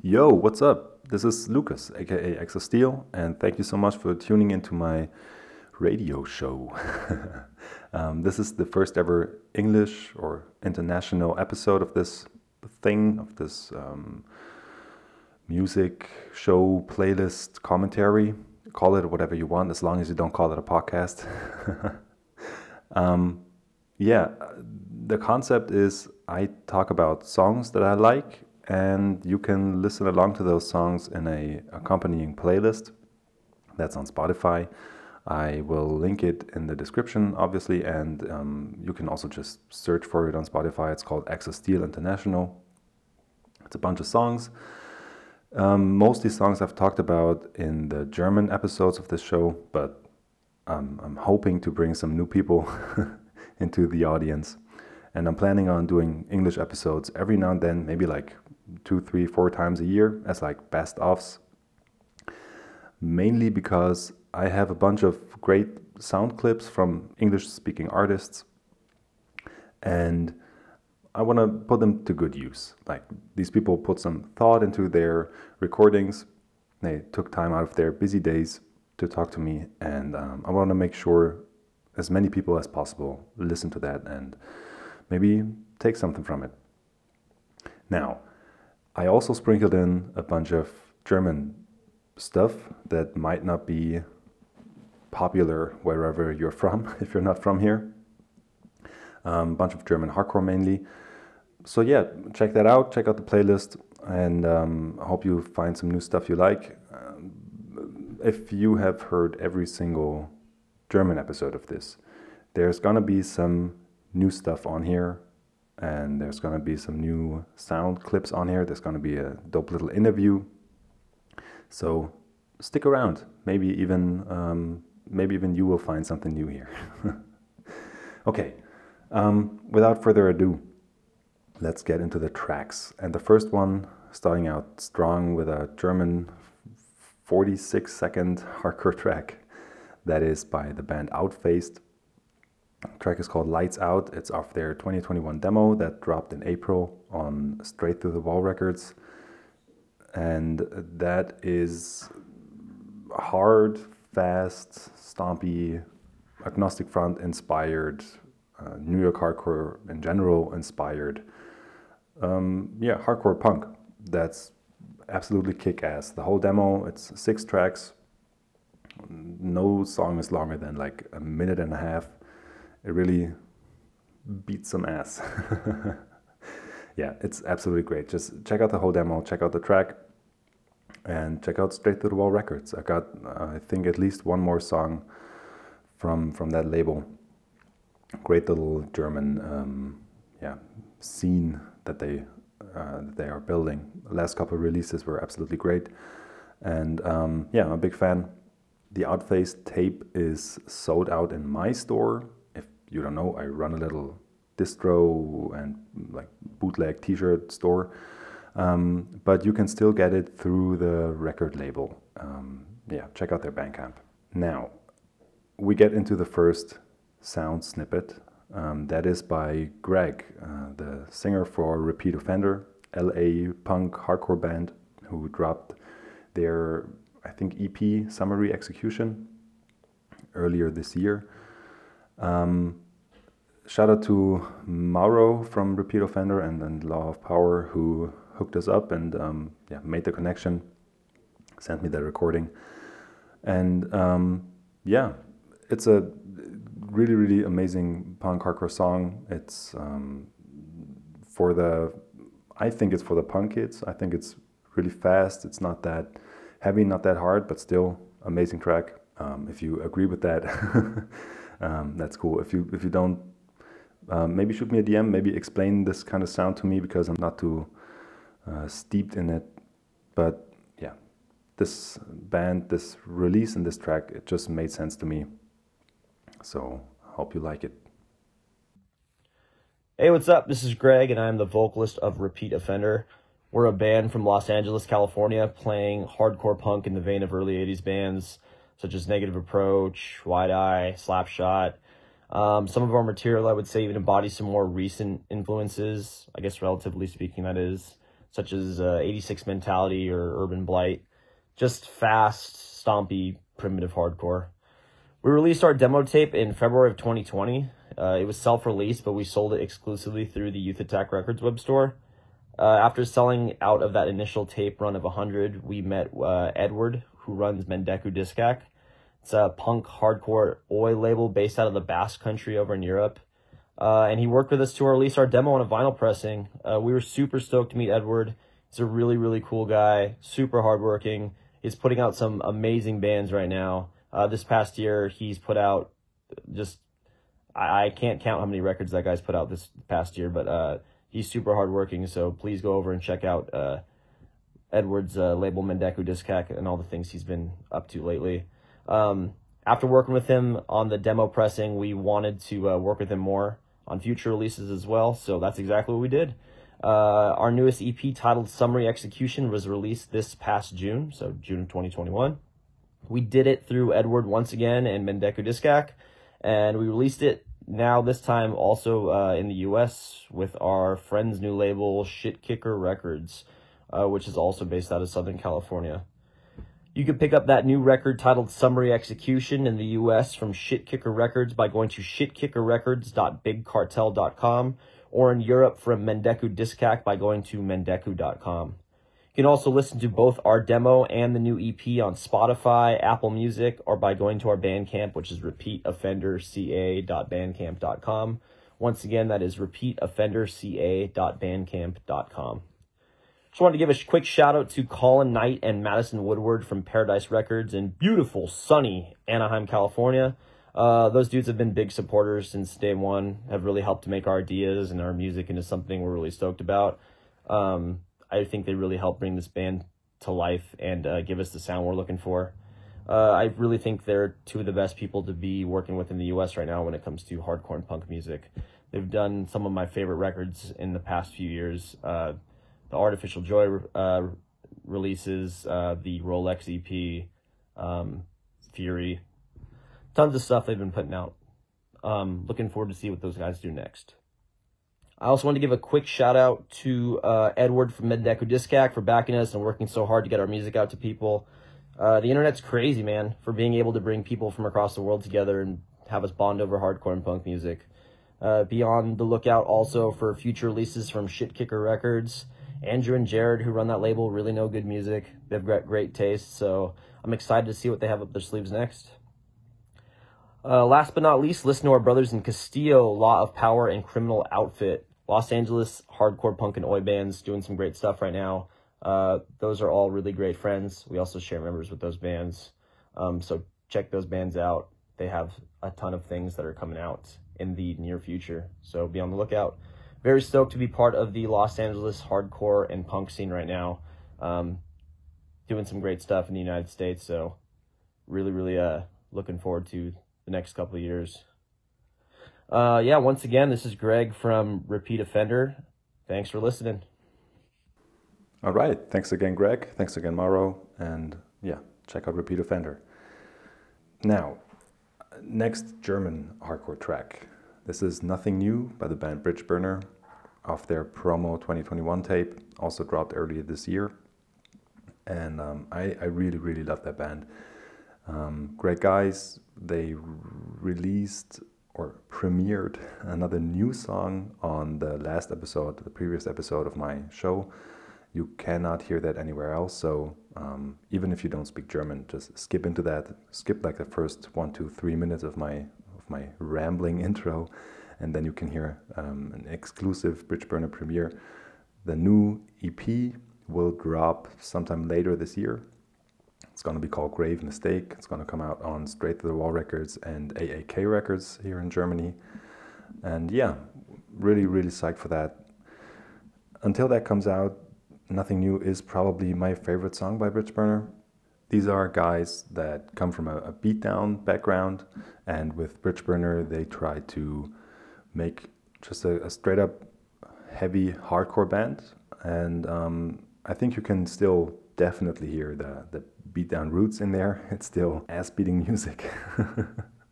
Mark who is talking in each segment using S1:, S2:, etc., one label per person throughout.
S1: Yo, what's up? This is Lucas, aka Exosteel, and thank you so much for tuning into my radio show. um, this is the first ever English or international episode of this thing, of this um, music show, playlist, commentary. Call it whatever you want, as long as you don't call it a podcast. um, yeah, the concept is I talk about songs that I like and you can listen along to those songs in a accompanying playlist that's on Spotify. I will link it in the description, obviously, and um, you can also just search for it on Spotify. It's called Exosteel International. It's a bunch of songs. Um, mostly songs I've talked about in the German episodes of this show, but um, I'm hoping to bring some new people into the audience. And I'm planning on doing English episodes every now and then, maybe like two, three, four times a year as like best offs. Mainly because I have a bunch of great sound clips from English speaking artists and I want to put them to good use. Like these people put some thought into their recordings, they took time out of their busy days to talk to me, and um, I want to make sure as many people as possible listen to that and maybe take something from it. Now, I also sprinkled in a bunch of German stuff that might not be popular wherever you're from, if you're not from here. A um, bunch of German hardcore mainly. So, yeah, check that out. Check out the playlist, and um, I hope you find some new stuff you like. Um, if you have heard every single German episode of this, there's gonna be some new stuff on here and there's going to be some new sound clips on here. There's going to be a dope little interview. So stick around. Maybe even um, maybe even you will find something new here. okay. Um, without further ado, let's get into the tracks. And the first one, starting out strong with a German 46 second hardcore track that is by the band Outfaced track is called Lights Out. It's off their 2021 demo that dropped in April on Straight to the Wall Records. And that is hard, fast, stompy, agnostic front inspired, uh, New York hardcore in general inspired. Um, yeah, hardcore punk. That's absolutely kick ass. The whole demo, it's six tracks. No song is longer than like a minute and a half it really beats some ass. yeah, it's absolutely great. Just check out the whole demo, check out the track, and check out Straight to the Wall Records. I got, uh, I think, at least one more song from from that label. Great little German, um, yeah, scene that they uh, they are building. The last couple releases were absolutely great, and um, yeah, I'm a big fan. The Outface tape is sold out in my store you don't know, I run a little distro and like bootleg T-shirt store, um, but you can still get it through the record label. Um, yeah, check out their Bandcamp. Now, we get into the first sound snippet. Um, that is by Greg, uh, the singer for Repeat Offender, LA punk hardcore band who dropped their, I think, EP Summary Execution earlier this year. Um, shout out to Mauro from Repeat Offender and, and Law of Power who hooked us up and um, yeah, made the connection, sent me the recording. And um, yeah, it's a really, really amazing punk hardcore song. It's um, for the, I think it's for the punk kids. I think it's really fast. It's not that heavy, not that hard, but still amazing track. Um, if you agree with that, um, that's cool. If you if you don't um, maybe shoot me a DM, maybe explain this kind of sound to me because I'm not too uh, steeped in it. But yeah, this band, this release and this track, it just made sense to me. So hope you like it.
S2: Hey, what's up? This is Greg, and I'm the vocalist of Repeat Offender. We're a band from Los Angeles, California, playing hardcore punk in the vein of early 80s bands such as Negative Approach, Wide Eye, Slapshot um, some of our material, I would say, even embodies some more recent influences, I guess, relatively speaking, that is. such as uh, 86 Mentality or Urban Blight. Just fast, stompy, primitive hardcore. We released our demo tape in February of 2020. Uh, it was self released, but we sold it exclusively through the Youth Attack Records web store. Uh, after selling out of that initial tape run of 100, we met uh, Edward, who runs Mendeku Diskak. It's a punk hardcore oi label based out of the Basque country over in Europe. Uh, and he worked with us to release our demo on a vinyl pressing. Uh, we were super stoked to meet Edward. He's a really, really cool guy, super hardworking. He's putting out some amazing bands right now. Uh, this past year, he's put out just, I, I, can't count how many records that guy's put out this past year, but uh, he's super hardworking. So please go over and check out uh, Edward's uh, label Mendeku Diskak and all the things he's been up to lately. Um, after working with him on the demo pressing, we wanted to uh, work with him more on future releases as well. So that's exactly what we did. Uh, our newest EP titled Summary Execution was released this past June, so June of 2021. We did it through Edward once again and Mendeku Diskak, and we released it now this time also uh, in the US with our friend's new label, Shit Kicker Records, uh, which is also based out of Southern California. You can pick up that new record titled Summary Execution in the US from Shit Kicker Records by going to shitkickerrecords.bigcartel.com or in Europe from Mendeku Diskak by going to mendeku.com. You can also listen to both our demo and the new EP on Spotify, Apple Music, or by going to our Bandcamp, which is repeatoffenderca.bandcamp.com. Once again, that is repeatoffenderca.bandcamp.com. Just wanted to give a quick shout out to Colin Knight and Madison Woodward from Paradise Records in beautiful, sunny Anaheim, California. Uh, those dudes have been big supporters since day one, have really helped to make our ideas and our music into something we're really stoked about. Um, I think they really helped bring this band to life and uh, give us the sound we're looking for. Uh, I really think they're two of the best people to be working with in the U.S. right now when it comes to hardcore and punk music. They've done some of my favorite records in the past few years. Uh, the Artificial Joy uh, releases, uh, the Rolex EP, um, Fury, tons of stuff they've been putting out. Um, looking forward to see what those guys do next. I also want to give a quick shout out to uh, Edward from Mendeku Diskak for backing us and working so hard to get our music out to people. Uh, the internet's crazy, man, for being able to bring people from across the world together and have us bond over hardcore and punk music. Uh, be on the lookout also for future releases from Shit Kicker Records. Andrew and Jared, who run that label, really know good music. They've got great taste, so I'm excited to see what they have up their sleeves next. Uh, last but not least, listen to our brothers in Castillo, Law of Power, and Criminal Outfit. Los Angeles hardcore punk and oi bands doing some great stuff right now. Uh, those are all really great friends. We also share members with those bands. Um, so check those bands out. They have a ton of things that are coming out in the near future. So be on the lookout. Very stoked to be part of the Los Angeles hardcore and punk scene right now. Um, doing some great stuff in the United States. So really, really uh, looking forward to the next couple of years. Uh, yeah, once again, this is Greg from Repeat Offender. Thanks for listening.
S1: All right. Thanks again, Greg. Thanks again, Mauro. And yeah, check out Repeat Offender. Now, next German hardcore track. This is Nothing New by the band Bridgeburner off their promo 2021 tape, also dropped earlier this year. And um, I, I really, really love that band. Um, great guys. They released or premiered another new song on the last episode, the previous episode of my show. You cannot hear that anywhere else. So um, even if you don't speak German, just skip into that. Skip like the first one, two, three minutes of my of my rambling intro, and then you can hear um, an exclusive Bridgeburner premiere. The new EP will drop sometime later this year. It's going to be called Grave Mistake. It's going to come out on Straight to the Wall Records and AAK Records here in Germany. And yeah, really, really psyched for that. Until that comes out, Nothing New is probably my favorite song by Bridgeburner. These are guys that come from a, a beatdown background, and with Bridgeburner, they try to make just a, a straight up heavy hardcore band. And um, I think you can still definitely hear the, the beat down roots in there. It's still ass beating music.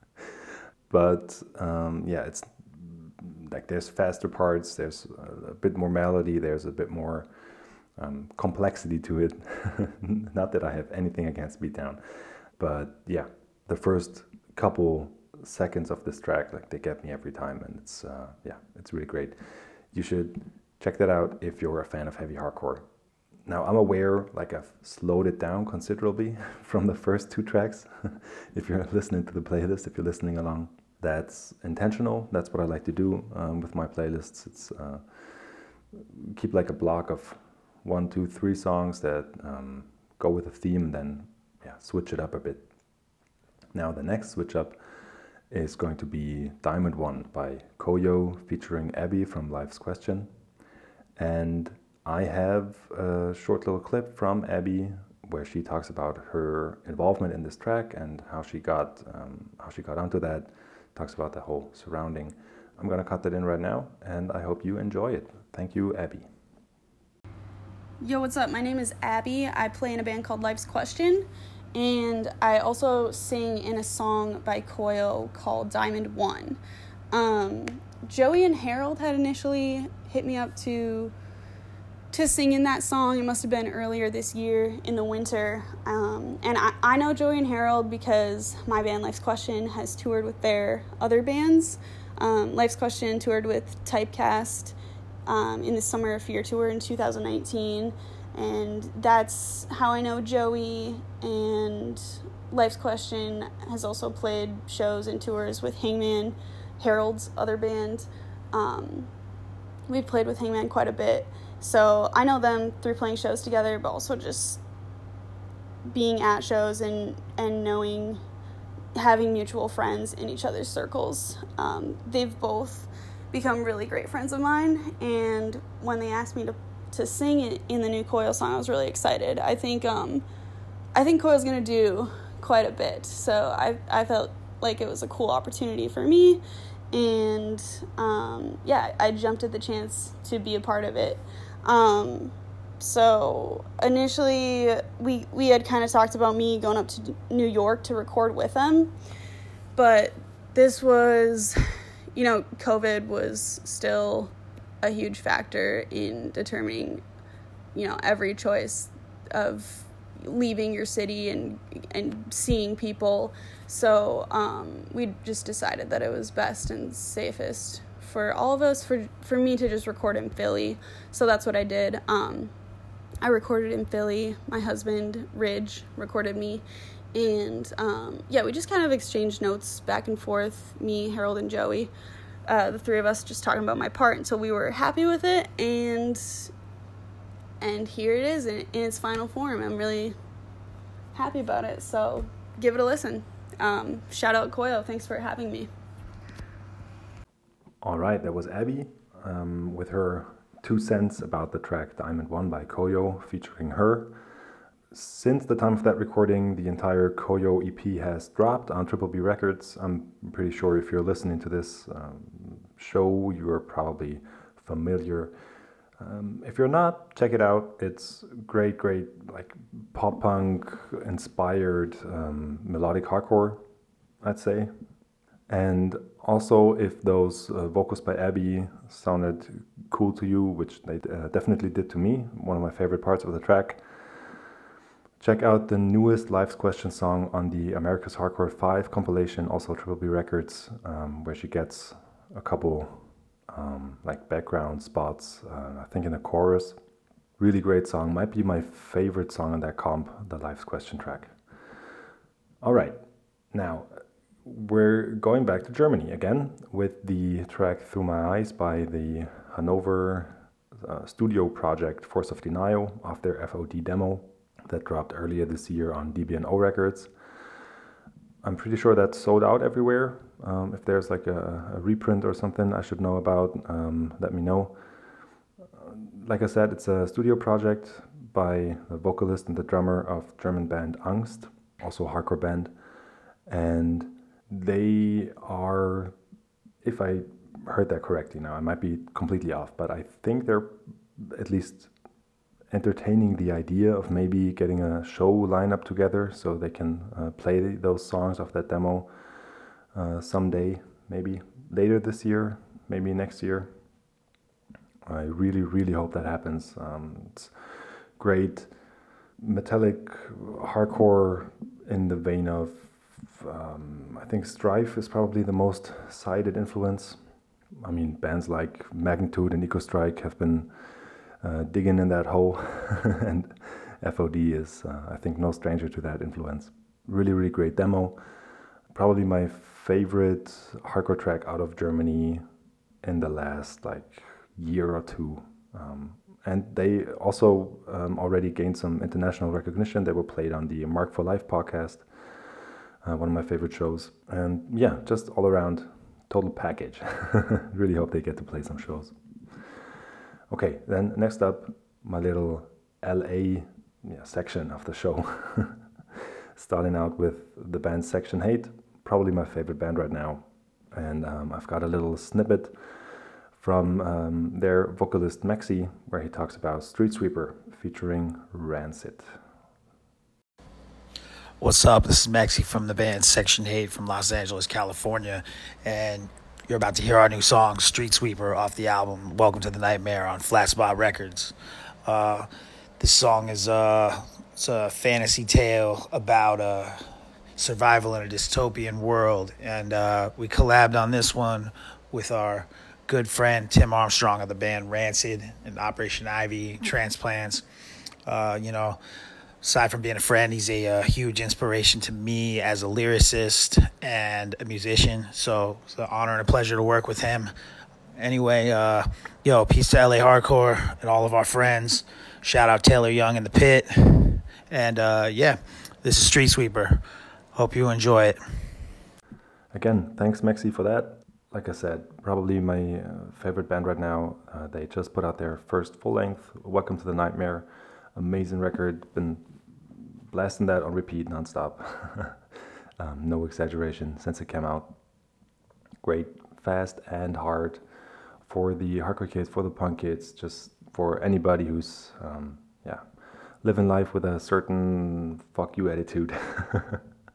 S1: but um, yeah, it's like there's faster parts, there's a bit more melody, there's a bit more um, complexity to it. Not that I have anything against Beatdown, but yeah, the first couple seconds of this track, like they get me every time, and it's uh, yeah, it's really great. You should check that out if you're a fan of heavy hardcore. Now I'm aware, like I've slowed it down considerably from the first two tracks. if you're listening to the playlist, if you're listening along, that's intentional. That's what I like to do um, with my playlists. It's uh, keep like a block of one, two, three songs that um, go with a theme, and then yeah, switch it up a bit. Now the next switch up is going to be Diamond One by Koyo featuring Abby from Life's Question, and I have a short little clip from Abby where she talks about her involvement in this track and how she got um, how she got onto that. Talks about the whole surrounding. I'm gonna cut that in right now, and I hope you enjoy it. Thank you, Abby.
S3: Yo, what's up? My name is Abby. I play in a band called Life's Question, and I also sing in a song by Koyo called Diamond One. Um, Joey and Harold had initially hit me up to to sing in that song. It must have been earlier this year in the winter. Um, and I, I know Joey and Harold because my band Life's Question has toured with their other bands. Um, Life's Question toured with Typecast um, in the Summer of Fear tour in 2019. And that's how I know Joey and Life's Question has also played shows and tours with Hangman, Harold's other band. Um, we've played with Hangman quite a bit. So I know them through playing shows together, but also just being at shows and, and knowing, having mutual friends in each other's circles. Um, they've both become really great friends of mine, and when they asked me to, to sing it in the new Koyo song, I was really excited. I think um, I think Koyo's gonna do quite a bit, so I I felt like it was a cool opportunity for me, and um, yeah, I jumped at the chance to be a part of it. Um, so initially, we we had kind of talked about me going up to New York to record with them, but this was, you know, COVID was still a huge factor in determining, you know, every choice of leaving your city and and seeing people. So um, we just decided that it was best and safest for all of us for for me to just record in Philly. So that's what I did. Um, I recorded in Philly. My husband Ridge recorded me, and um, yeah, we just kind of exchanged notes back and forth. Me, Harold, and Joey, uh, the three of us, just talking about my part until we were happy with it, and and here it is in, in its final form. I'm really happy about it. So give it a listen. Um, shout out Koyo. Thanks for having me.
S1: All right, that was Abby um, with her two cents about the track Diamond One by Koyo featuring her. Since the time of that recording, the entire Koyo EP has dropped on Triple B Records. I'm pretty sure if you're listening to this um, show, you're probably familiar. Um, if you're not, check it out. It's great, great, like pop punk inspired um, melodic hardcore, I'd say. And also, if those uh, vocals by Abby sounded cool to you, which they uh, definitely did to me, one of my favorite parts of the track, check out the newest Life's Question song on the America's Hardcore 5 compilation, also Triple B Records, um, where she gets a couple um, like background spots, uh, I think in the chorus. Really great song, might be my favorite song on that comp, the Life's Question track. All right, now we're going back to Germany again with the track Through My Eyes by the Hanover uh, studio project Force of Denial off their FOD demo that dropped earlier this year on DB&O Records. I'm pretty sure that's sold out everywhere. Um, if there's like a, a, reprint or something I should know about, um, let me know. Uh, like I said, it's a studio project by the vocalist and the drummer of German band Angst, also a hardcore band. And they are, if I heard that correctly now, I might be completely off, but I think they're at least entertaining the idea of maybe getting a show lineup together so they can uh, play those songs of that demo uh, someday, maybe later this year, maybe next year. I really, really hope that happens. Um, great metallic hardcore in the vein of um, I think Strife is probably the most cited influence. I mean, bands like Magnitude and Ecostrike have been uh, digging in that hole, and FOD is, uh, I think, no stranger to that influence. Really, really great demo. Probably my favorite hardcore track out of Germany in the last like year or two. Um, and they also um, already gained some international recognition. They were played on the Marked for Life podcast, uh, one of my favorite shows. And yeah, just all around total package. really hope they get to play some shows. Okay, then next up, my little LA yeah, section of the show. Starting out with the band Section Hate, probably my favorite band right now. And um, I've got a little snippet from um, their vocalist Maxi, where he talks about Street Sweeper featuring Rancid.
S4: What's up? This is Maxi from the band Section Hate from Los Angeles, California, and you're about to hear our new song, Street Sweeper, off the album Welcome to the Nightmare on Flat Spot Records. Uh, this song is uh, it's a fantasy tale about uh, survival in a dystopian world, and uh, we collabed on this one with our good friend Tim Armstrong of the band Rancid and Operation Ivy Transplants. Uh, you know, aside from being a friend, he's a, a, uh, huge inspiration to me as a lyricist and a musician. So it's an honor and a pleasure to work with him. Anyway, uh, yo, peace to LA Hardcore and all of our friends. Shout out Taylor Young in the pit. And uh, yeah, this is Street Sweeper. Hope you enjoy it.
S1: Again, thanks, Maxi, for that like I said, probably my uh, favorite band right now. Uh, they just put out their first full length, Welcome to the Nightmare. Amazing record. Been blasting that on repeat nonstop. um, no exaggeration since it came out. Great, fast and hard for the hardcore kids, for the punk kids, just for anybody who's, um, yeah, living life with a certain fuck you attitude.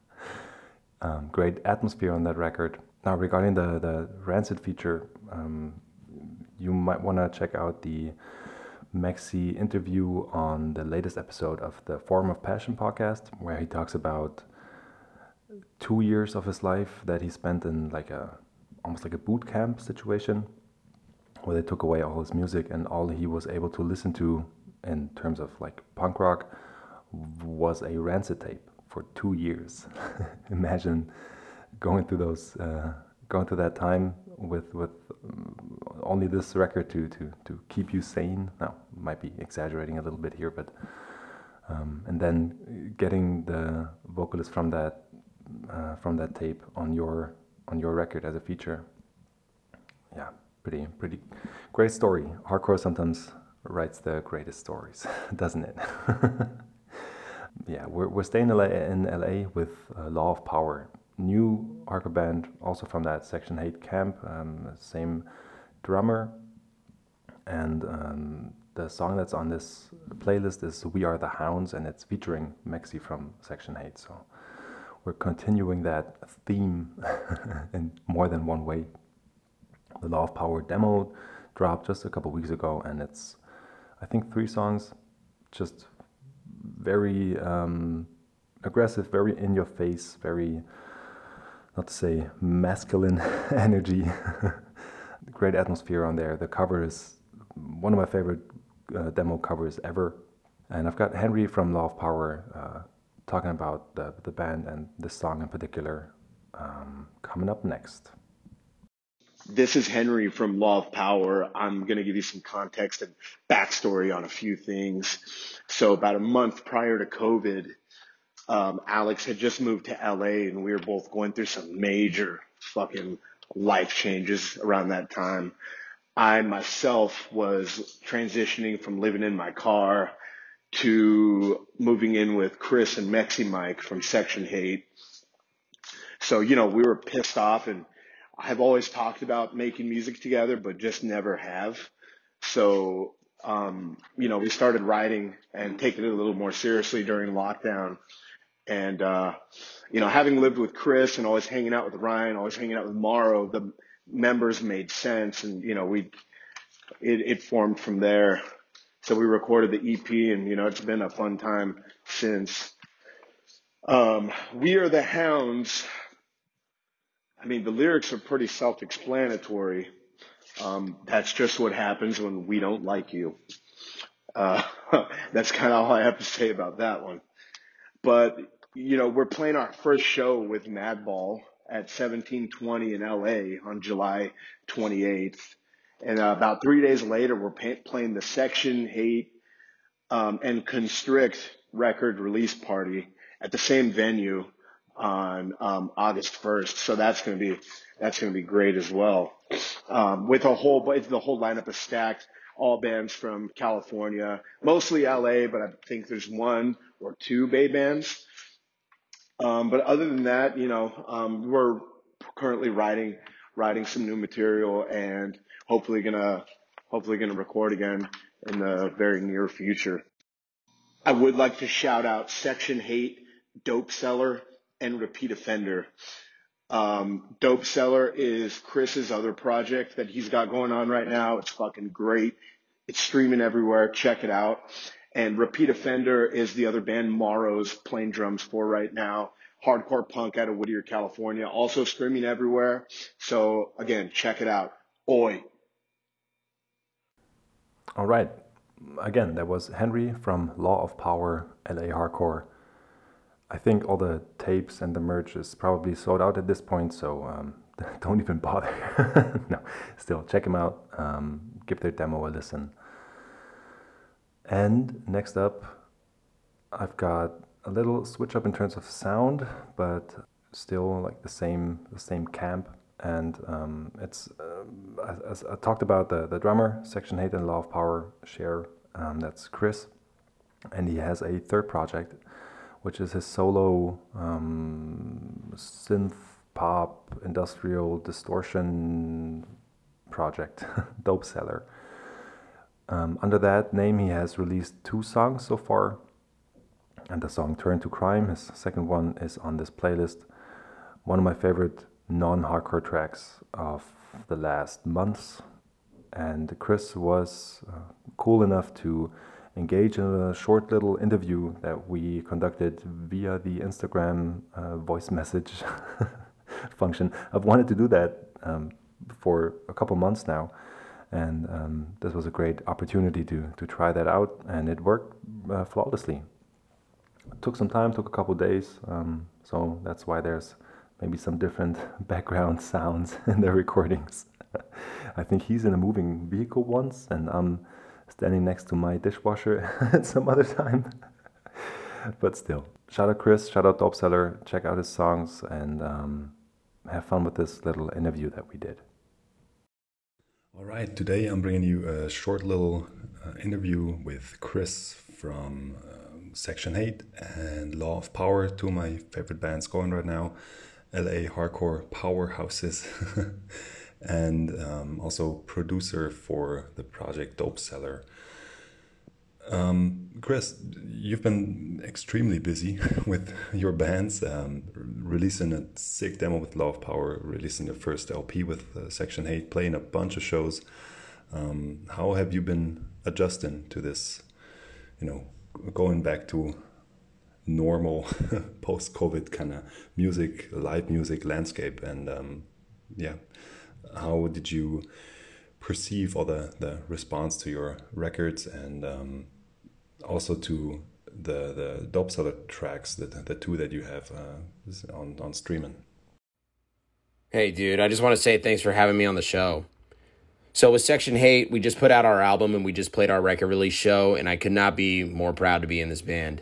S1: um, great atmosphere on that record now, regarding the, the Rancid feature, um, you might want to check out the Maxi interview on the latest episode of the Forum of Passion podcast, where he talks about two years of his life that he spent in like a almost like a boot camp situation, where they took away all his music and all he was able to listen to in terms of like punk rock was a Rancid tape for two years. Imagine going through those uh, going through that time with with um, only this record to to to keep you sane. Now, might be exaggerating a little bit here, but um, and then getting the vocalist from that uh, from that tape on your on your record as a feature. Yeah, pretty pretty great story. Hardcore sometimes writes the greatest stories, doesn't it? yeah, we're we're staying in LA, in LA with uh, Law of Power new hardcore band, also from that Section Hate camp, um, same drummer. And um, the song that's on this playlist is We Are the Hounds, and it's featuring Maxi from Section Hate. So we're continuing that theme in more than one way. The Law of Power demo dropped just a couple weeks ago, and it's, I think, three songs, just very um, aggressive, very in your face, very not to say masculine energy. Great atmosphere on there. The cover is one of my favorite uh, demo covers ever. And I've got Henry from Law of Power uh, talking about the, the band and this song in particular um, coming up next.
S5: This is Henry from Law of Power. I'm going to give you some context and backstory on a few things. So, about a month prior to COVID, um, Alex had just moved to LA and we were both going through some major fucking life changes around that time. I myself was transitioning from living in my car to moving in with Chris and Mexi Mike from Section Hate. So, you know, we were pissed off and I've always talked about making music together, but just never have. So, um, you know, we started writing and taking it a little more seriously during lockdown. And, uh, you know, having lived with Chris and always hanging out with Ryan, always hanging out with Mauro, the members made sense. And, you know, we, it, it formed from there So we recorded the EP, and you know it's been a fun time since. Um, we are the hounds. I mean, the lyrics are pretty self-explanatory. Um, that's just what happens when we don't like you. Uh, that's kind of all I have to say about that one. But you know, we're playing our first show with Madball at 1720 in LA on July 28th. And uh, about three days later, we're pay- playing the Section Hate um, and Constrict record release party at the same venue on um, August 1st. So that's going to be that's going to be great as well. Um, with a whole the whole lineup is stacked. All bands from California, mostly LA, but I think there's one or two Bay bands. Um, but other than that, you know, um, we're currently writing writing some new material and hopefully gonna hopefully gonna record again in the very near future. I would like to shout out Section Hate, Dope Seller, and Repeat Offender. Um, Dope Seller is Chris's other project that he's got going on right now. It's fucking great. It's streaming everywhere. Check it out. And Repeat Offender is the other band Mauro's playing drums for right now. Hardcore punk out of Whittier, California. Also streaming everywhere. So again, check it out. Oi.
S1: All right. Again, that was Henry from Law of Power, LA Hardcore. I think all the tapes and the merch is probably sold out at this point, so um, don't even bother. no, still check them out. Um, give their demo a listen. And next up, I've got a little switch up in terms of sound, but still like the same the same camp. And um, it's uh, as, I talked about the the drummer section hate and law of power share. Um, that's Chris, and he has a third project, which is his solo um, synth pop industrial distortion project, Dope Seller. Um, under that name, he has released two songs so far. And the song Turn to Crime, his second one, is on this playlist. One of my favorite non hardcore tracks of the last months. And Chris was uh, cool enough to engage in a short little interview that we conducted via the Instagram uh, voice message function. I've wanted to do that um, for a couple months now and um, this was a great opportunity to, to try that out, and it worked uh, flawlessly. It took some time, took a couple days, um, so that's why there's maybe some different background sounds in the recordings. I think he's in a moving vehicle once, and I'm standing next to my dishwasher at some other time. but still, shout out Chris, shout out Dope Seller, check out his songs, and um, have fun with this little interview that we did. All right, today I'm bringing you a short little uh, interview with Chris from um, Section Hate and Law of Power, two of my favorite bands going right now, LA hardcore powerhouses, and um, also producer for the project Dope Seller. Um, Chris, you've been extremely busy with your bands, um, releasing a sick demo with of Power, releasing the first LP with uh, Section Hate, playing a bunch of shows. Um, how have you been adjusting to this? You know, going back to normal post-COVID kind of music, live music landscape, and um, yeah, how did you? Perceive or the, the response to your records and um, also to the the dope seller tracks the, the two that you have uh, on on streaming.
S6: Hey dude i just want to say thanks for having me on the show. So with section hate we just put out our album and we just played our record release show and i could not be more proud to be in this band.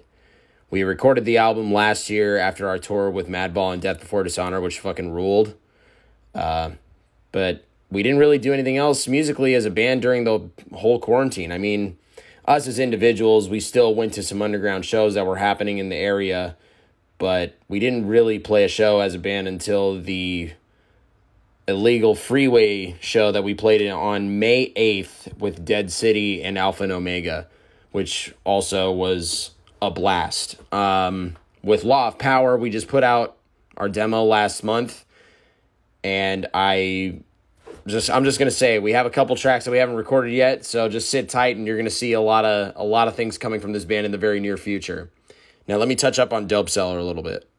S6: We recorded the album last year after our tour with madball and death before dishonor which fucking ruled. Uh, but we didn't really do anything else musically as a band during the whole quarantine. I mean, us as individuals, we still went to some underground shows that were happening in the area, but we didn't really play a show as a band until the illegal freeway show that we played on May 8th with Dead City and Alpha and Omega, which also was a blast. Um, with Law of Power, we just put out our demo last month, and I just I'm just gonna say we have a couple tracks that we haven't recorded yet, so just sit tight and you're gonna see a lot of a lot of things coming from this band in the very near future. Now let me touch up on Dope Seller a little bit.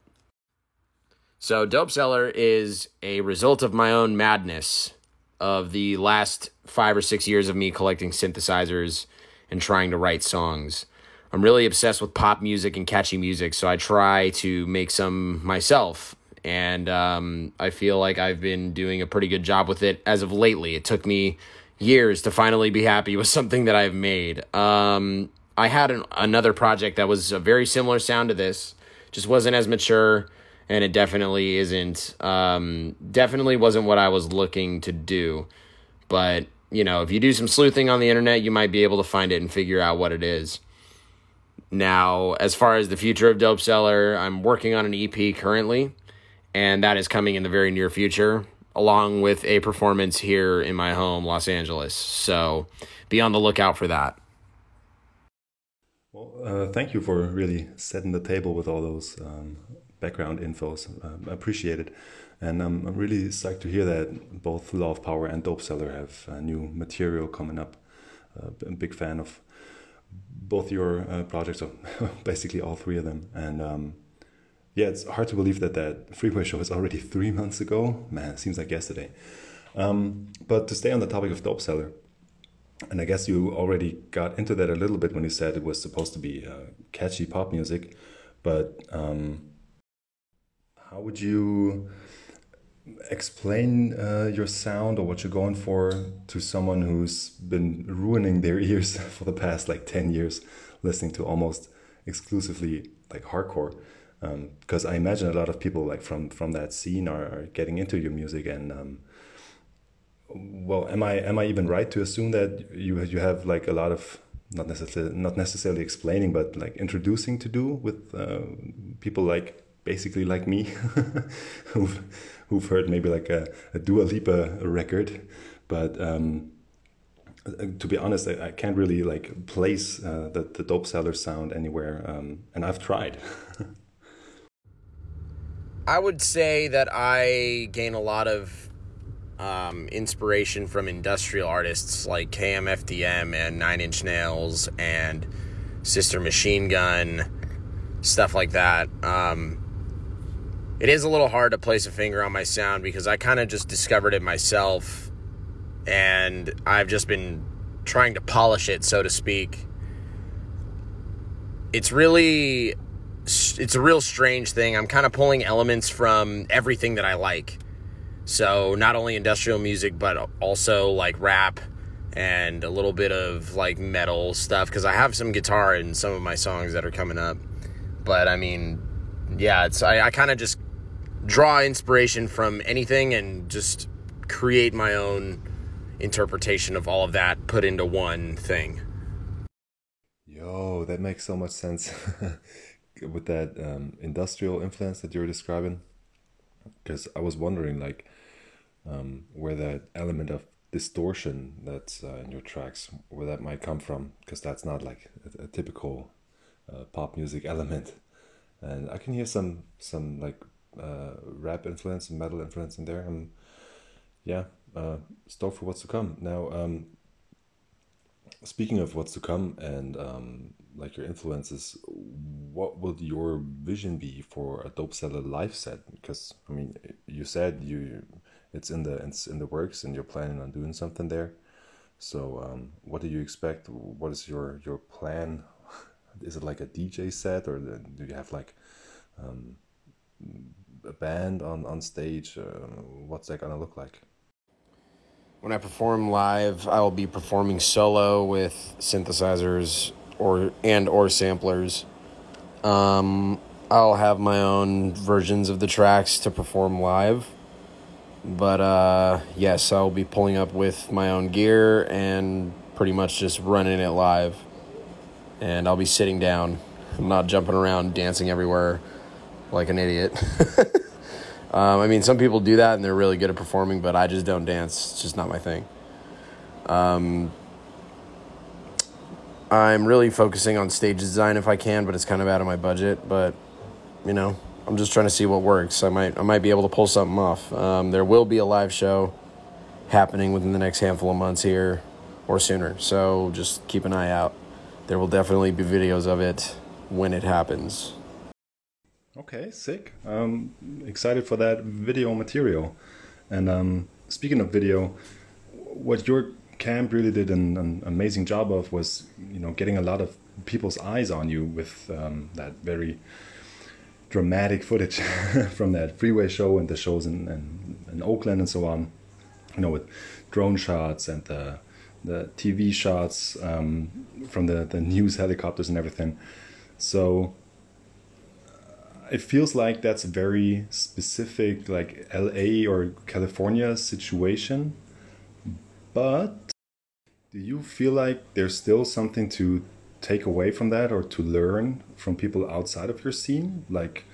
S6: So Dope Seller is a result of my own madness of the last five or six years of me collecting synthesizers and trying to write songs. I'm really obsessed with pop music and catchy music, so I try to make some myself. And um, I feel like I've been doing a pretty good job with it as of lately. It took me years to finally be happy with something that I've made. Um, I had an, another project that was a very similar sound to this, just wasn't as mature, and it definitely isn't. Um, definitely wasn't what I was looking to do. But you know, if you do some sleuthing on the internet, you might be able to find it and figure out what it is. Now, as far as the future of Dope Seller, I'm working on an EP currently, and that is coming in the very near future, along with a performance here in my home, Los Angeles. So be on the lookout for that.
S1: Well, uh, thank you for really setting the table with all those um, background infos. Um, I appreciate it. And I'm, I'm really psyched to hear that both Law of Power and Dope Seller have uh, new material coming up. Uh, I'm a big fan of both your uh, projects, or basically all three of them. And um, yeah, it's hard to believe that that freeway show is already three months ago. Man, it seems like yesterday. Um, but to stay on the topic of Dope Seller, and I guess you already got into that a little bit when you said it was supposed to be uh, catchy pop music, but um, how would you explain uh, your sound or what you're going for to someone who's been ruining their ears for the past like 10 years listening to almost exclusively like hardcore because um, i imagine a lot of people like from from that scene are, are getting into your music and um, well am i am i even right to assume that you you have like a lot of not necessarily not necessarily explaining but like introducing to do with uh, people like basically like me who've who've heard maybe like a, a Dua Lipa record, but um, to be honest, I, I, can't really like place uh, the the dope seller sound anywhere, um, and I've tried.
S6: I would say that I gain a lot of um, inspiration from industrial artists like KMFDM and Nine Inch Nails and Sister Machine Gun, stuff like that. Um, it is a little hard to place a finger on my sound because I kind of just discovered it myself and I've just been trying to polish it so to speak. It's really it's a real strange thing. I'm kind of pulling elements from everything that I like. So, not only industrial music but also like rap and a little bit of like metal stuff cuz I have some guitar in some of my songs that are coming up. But I mean, yeah, it's I, I kind of just draw inspiration from anything and just create my own interpretation of all of that put into one thing.
S1: Yo, that makes so much sense with that um, industrial influence that you're describing. Because I was wondering, like, um, where that element of distortion that's uh, in your tracks, where that might come from, because that's not like a, a typical uh, pop music element. And I can hear some some like uh, rap influence and metal influence in there. And yeah, uh, stoked for what's to come. Now, um, speaking of what's to come and um, like your influences, what would your vision be for a dope seller live set? Because I mean, you said you it's in the it's in the works and you're planning on doing something there. So, um, what do you expect? What is your your plan? Is it like a DJ set, or do you have like um, a band on on stage? Uh, what's that gonna look like?
S6: When I perform live, I will be performing solo with synthesizers or and or samplers. Um, I'll have my own versions of the tracks to perform live. But uh, yes, I'll be pulling up with my own gear and pretty much just running it live. And I'll be sitting down, I'm not jumping around, dancing everywhere like an idiot. um, I mean, some people do that and they're really good at performing, but I just don't dance. It's just not my thing. Um, I'm really focusing on stage design if I can, but it's kind of out of my budget. But you know, I'm just trying to see what works. I might I might be able to pull something off. Um, there will be a live show happening within the next handful of months here or sooner. So just keep an eye out. There will definitely be videos of it when it happens.
S1: Okay, sick. Um, excited for that video material. And um, speaking of video, what your camp really did an, an, amazing job of was, you know, getting a lot of people's eyes on you with um, that very dramatic footage from that freeway show and the shows in, in, in, Oakland and so on. You know, with drone shots and the the TV shots um, from the, the news helicopters and everything. So it feels like that's a very specific, like LA or California situation. But do you feel like there's still something to take away from that or to learn from people outside of your scene? Like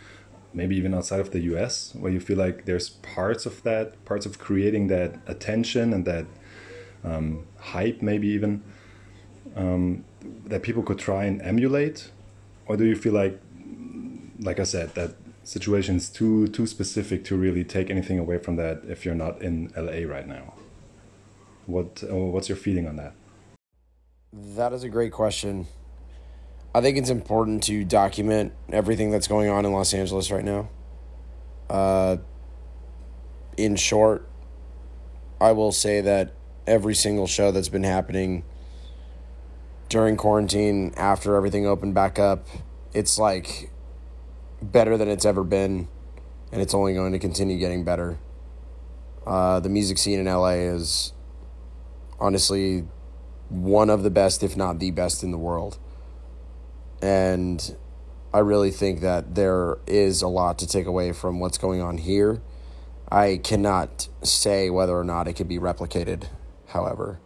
S1: maybe even outside of the US, where you feel like there's parts of that, parts of creating that attention and that um, hype, maybe even um, that people could try and emulate? Or do you feel like like I said, that situation is too too specific to really take anything away from that if you're not in LA right now. What uh, what's your feeling on that?
S6: That is a great question. I think it's important to document everything that's going on in Los Angeles right now. Uh, in short, I will say that every single show that's been happening during quarantine, after everything opened back up, it's like better than it's ever been, and it's only going to continue getting better. Uh, the music scene in LA is honestly one of the best, if not the best, in the world. And I really think that there is a lot to take away from what's going on here. I cannot say whether or not it could be replicated, however.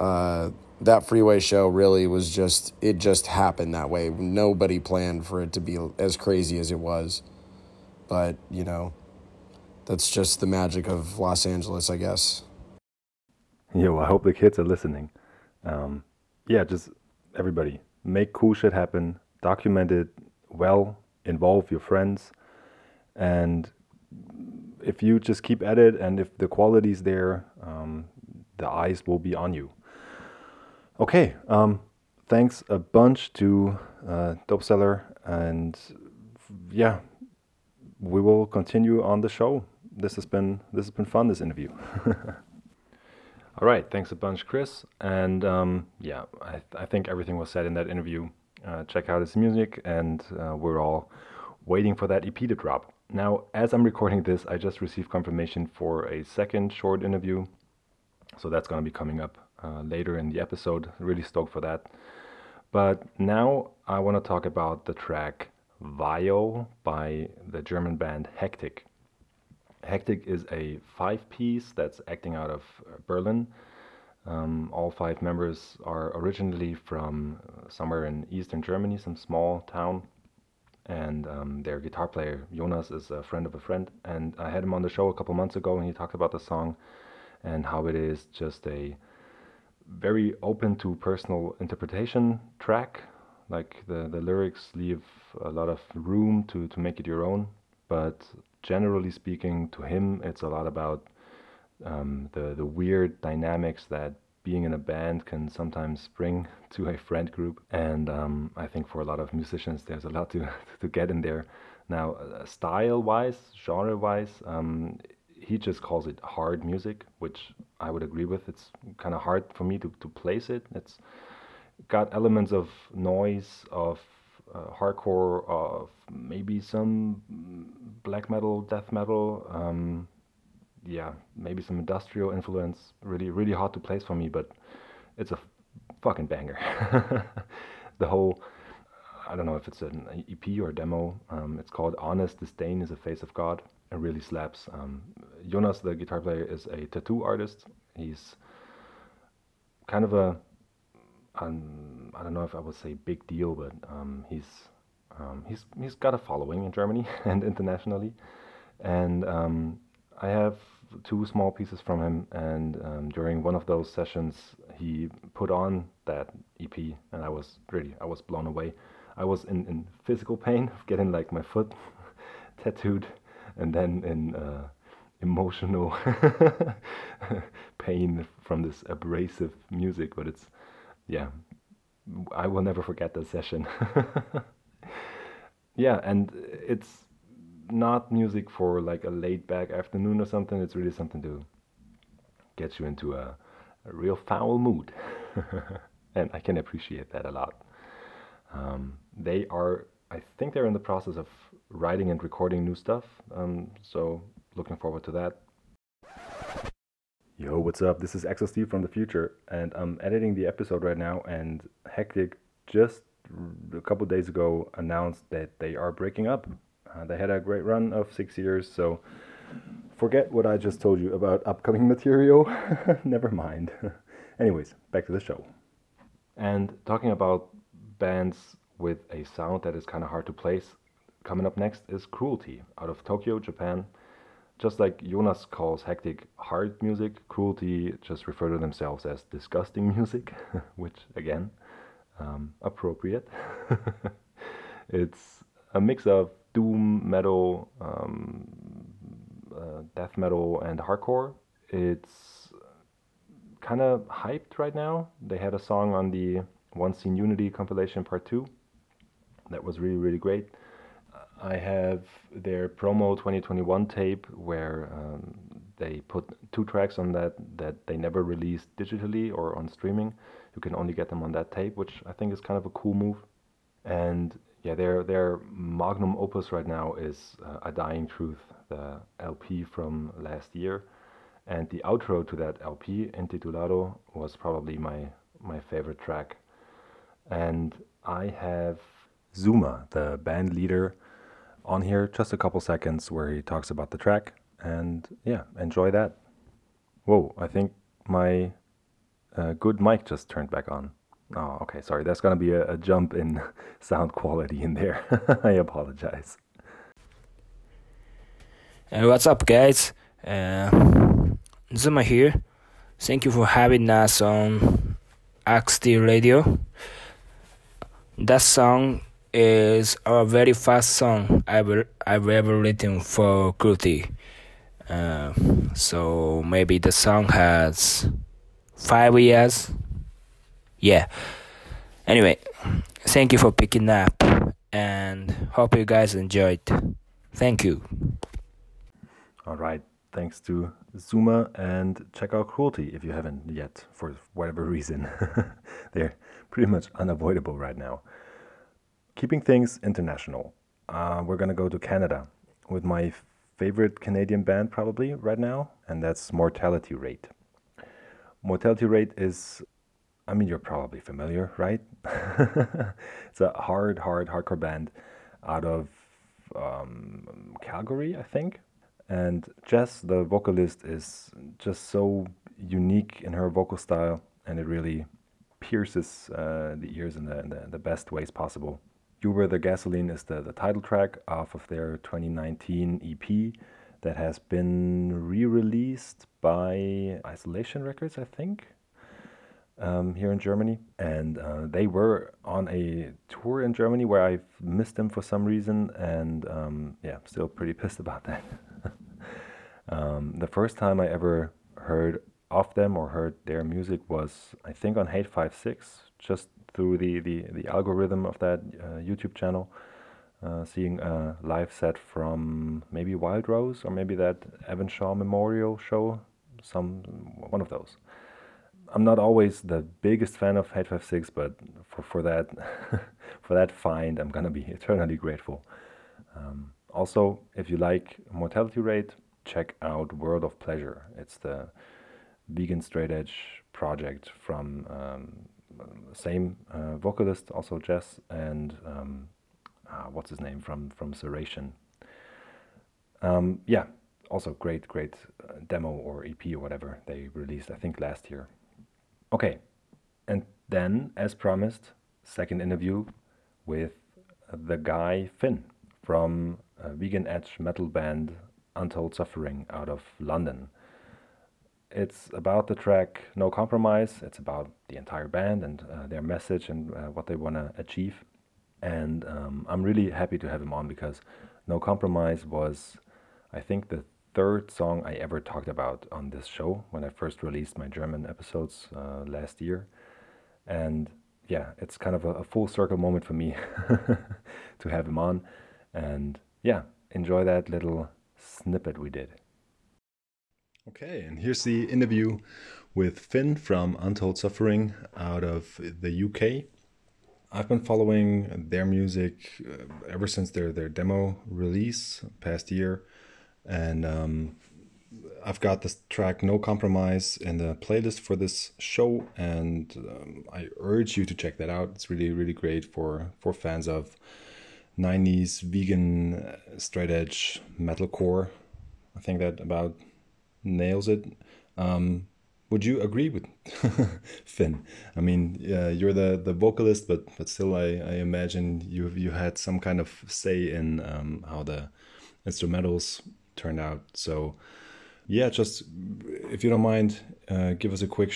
S6: Uh, that freeway show really was just it just happened that way. Nobody planned for it to be as crazy as it was. But, you know, that's just the magic of Los Angeles, I guess.
S1: Yo, I hope the kids are listening. Um, yeah, just everybody make cool shit happen, document it well, involve your friends, and if you just keep at it and if the quality's there, um, the eyes will be on you. Okay, um, thanks a bunch to uh, Dope Seller, and yeah, we will continue on the show. This has been this has been fun. This interview. All right, thanks a bunch, Chris. And um, yeah, I, th- I, think everything was said in that interview. Uh, check out his music, and uh, we're all waiting for that EP to drop. Now, as I'm recording this, I just received confirmation for a second short interview, so that's going to be coming up uh, later in the episode. Really stoked for that. But now I want to talk about the track Vio by the German band Hektik. Hektik is a five piece that's acting out of uh, Berlin. Um, all five members are originally from uh, somewhere in eastern Germany, some small town. And um, their guitar player, Jonas, is a friend of a friend. And I had him on the show a couple months ago, and he talked about the song and how it is just a very open to personal interpretation track. Like the, the lyrics leave a lot of room to, to make it your own, but generally speaking, to him, it's a lot about um, the the weird dynamics that being in a band can sometimes bring to a friend group. And um, I think for a lot of musicians, there's a lot to to get in there. Now, uh, style-wise, genre-wise, um, he just calls it hard music, which I would agree with. It's kind of hard for me to, to place it. It's got elements of noise, of hardcore, of maybe some black metal, death metal. Um, yeah, maybe some industrial influence. Really, really hard to place for me, but it's a fucking banger. the whole, I don't know if it's an EP or demo. Um, it's called Honest Disdain is a Face of God it really slaps. Um, Jonas, the guitar player, is a tattoo artist. He's kind of a um, I don't know if I would say big deal, but um, he's um, he's he's got a following in Germany and internationally, and um, I have two small pieces from him. And um, during one of those sessions, he put on that EP, and I was really I was blown away. I was in, in physical pain of getting like my foot tattooed and then in uh, emotional pain from this abrasive music, but it's yeah, I will never forget that session. yeah, and it's not music for like a laid back afternoon or something. It's really something to get you into a, a real foul mood. and I can appreciate that a lot. Um, they are, I think they're in the process of writing and recording new stuff. Um, so looking forward to that. Yo, what's up? This is Axel Steve from the future, and I'm editing the episode right now. And Hektik just a couple days ago announced that they are breaking up. Uh, they had a great run of six years, so forget what I just told you about upcoming material. Never mind. Anyways, back to the show. And talking about bands with a sound that is kind of hard to place, coming up next is Cruelty out of Tokyo, Japan. Just like Jonas calls Hektik hard music, Cruelty just refer to themselves as disgusting music, which again, um, appropriate. it's a mix of doom metal, um, uh, death metal, and hardcore. It's kind of hyped right now. They had a song on the One Scene Unity compilation part two that was really, really great. I have their promo 2021 tape where um, they put two tracks on that that they never released digitally or on streaming. You can only get them on that tape, which I think is kind of a cool move. And yeah, their their magnum opus right now is uh, A Dying Truth, the LP from last year, and the outro to that LP, Intitulado, was probably my my favorite track. And I have Zuma, the band leader on here just a couple seconds where he talks about the track and yeah enjoy that. Whoa i think my uh, good mic just turned back on. Oh okay sorry there's gonna be a, a jump in sound quality in there. I apologize.
S7: Uh, what's up guys? Uh, zuma here. Thank you for having us on XD radio. That song is a very fast song I've, I've ever written for Cruelty. Uh, so maybe the song has five years. Yeah. Anyway, thank you for picking up and hope you guys enjoyed. Thank you.
S1: All right. Thanks to Zuma and check out Cruelty if you haven't yet for whatever reason. They're pretty much unavoidable right now keeping things international, uh, we're gonna go to Canada with my favorite Canadian band probably right now, and that's Mortality Rate. Mortality Rate is, I mean, you're probably familiar, right? it's a hard, hard, hardcore band out of um, Calgary, I think. And Jess, the vocalist, is just so unique in her vocal style, and it really pierces uh, the ears in the, in the, the best ways possible. Were the Gasoline is the, the title track off of their 2019 EP that has been re released by Isolation Records, I think, um, here in Germany. And uh, they were on a tour in Germany where I missed them for some reason. And um, yeah, still pretty pissed about that. um, the first time I ever heard of them or heard their music was, I think, on Hate5six, just through the, the, the algorithm of that uh, YouTube channel, uh, seeing a live set from maybe Wild Rose or maybe that Evan Shaw Memorial show, some one of those. I'm not always the biggest fan of Hate5six, but for, for that for that find, I'm gonna be eternally grateful. Um, also, if you like Mortality Rate, check out World of Pleasure. It's the vegan straight edge project from um, same uh, vocalist, also Jess, and um, uh, what's his name from from Serration. Um, yeah, also great, great uh, demo or EP or whatever they released, I think last year. Okay, and then, as promised, second interview with the guy Finn from vegan edge metal band Untold Suffering out of London. It's about the track No Compromise. It's about the entire band and uh, their message and uh, what they want to achieve. And um, I'm really happy to have him on because No Compromise was, I think, the third song I ever talked about on this show when I first released my German episodes uh, last year. And yeah, it's kind of a, a full circle moment for me to have him on. And yeah, enjoy that little snippet we did. Okay, and here's the interview with Finn from Untold Suffering out of the UK. I've been following their music uh, ever since their, their demo release past year, and um, I've got this track No Compromise in the playlist for this show, and um, I urge you to check that out. It's really, really great for, for fans of 90s vegan straight edge metalcore. I think that about nails it. Um, would you agree with Finn? I mean, uh, you're the, the vocalist, but but still, I, I imagine you you had some kind of say in um, how the instrumentals turned out. So, yeah, just if you don't mind, uh, give us a quick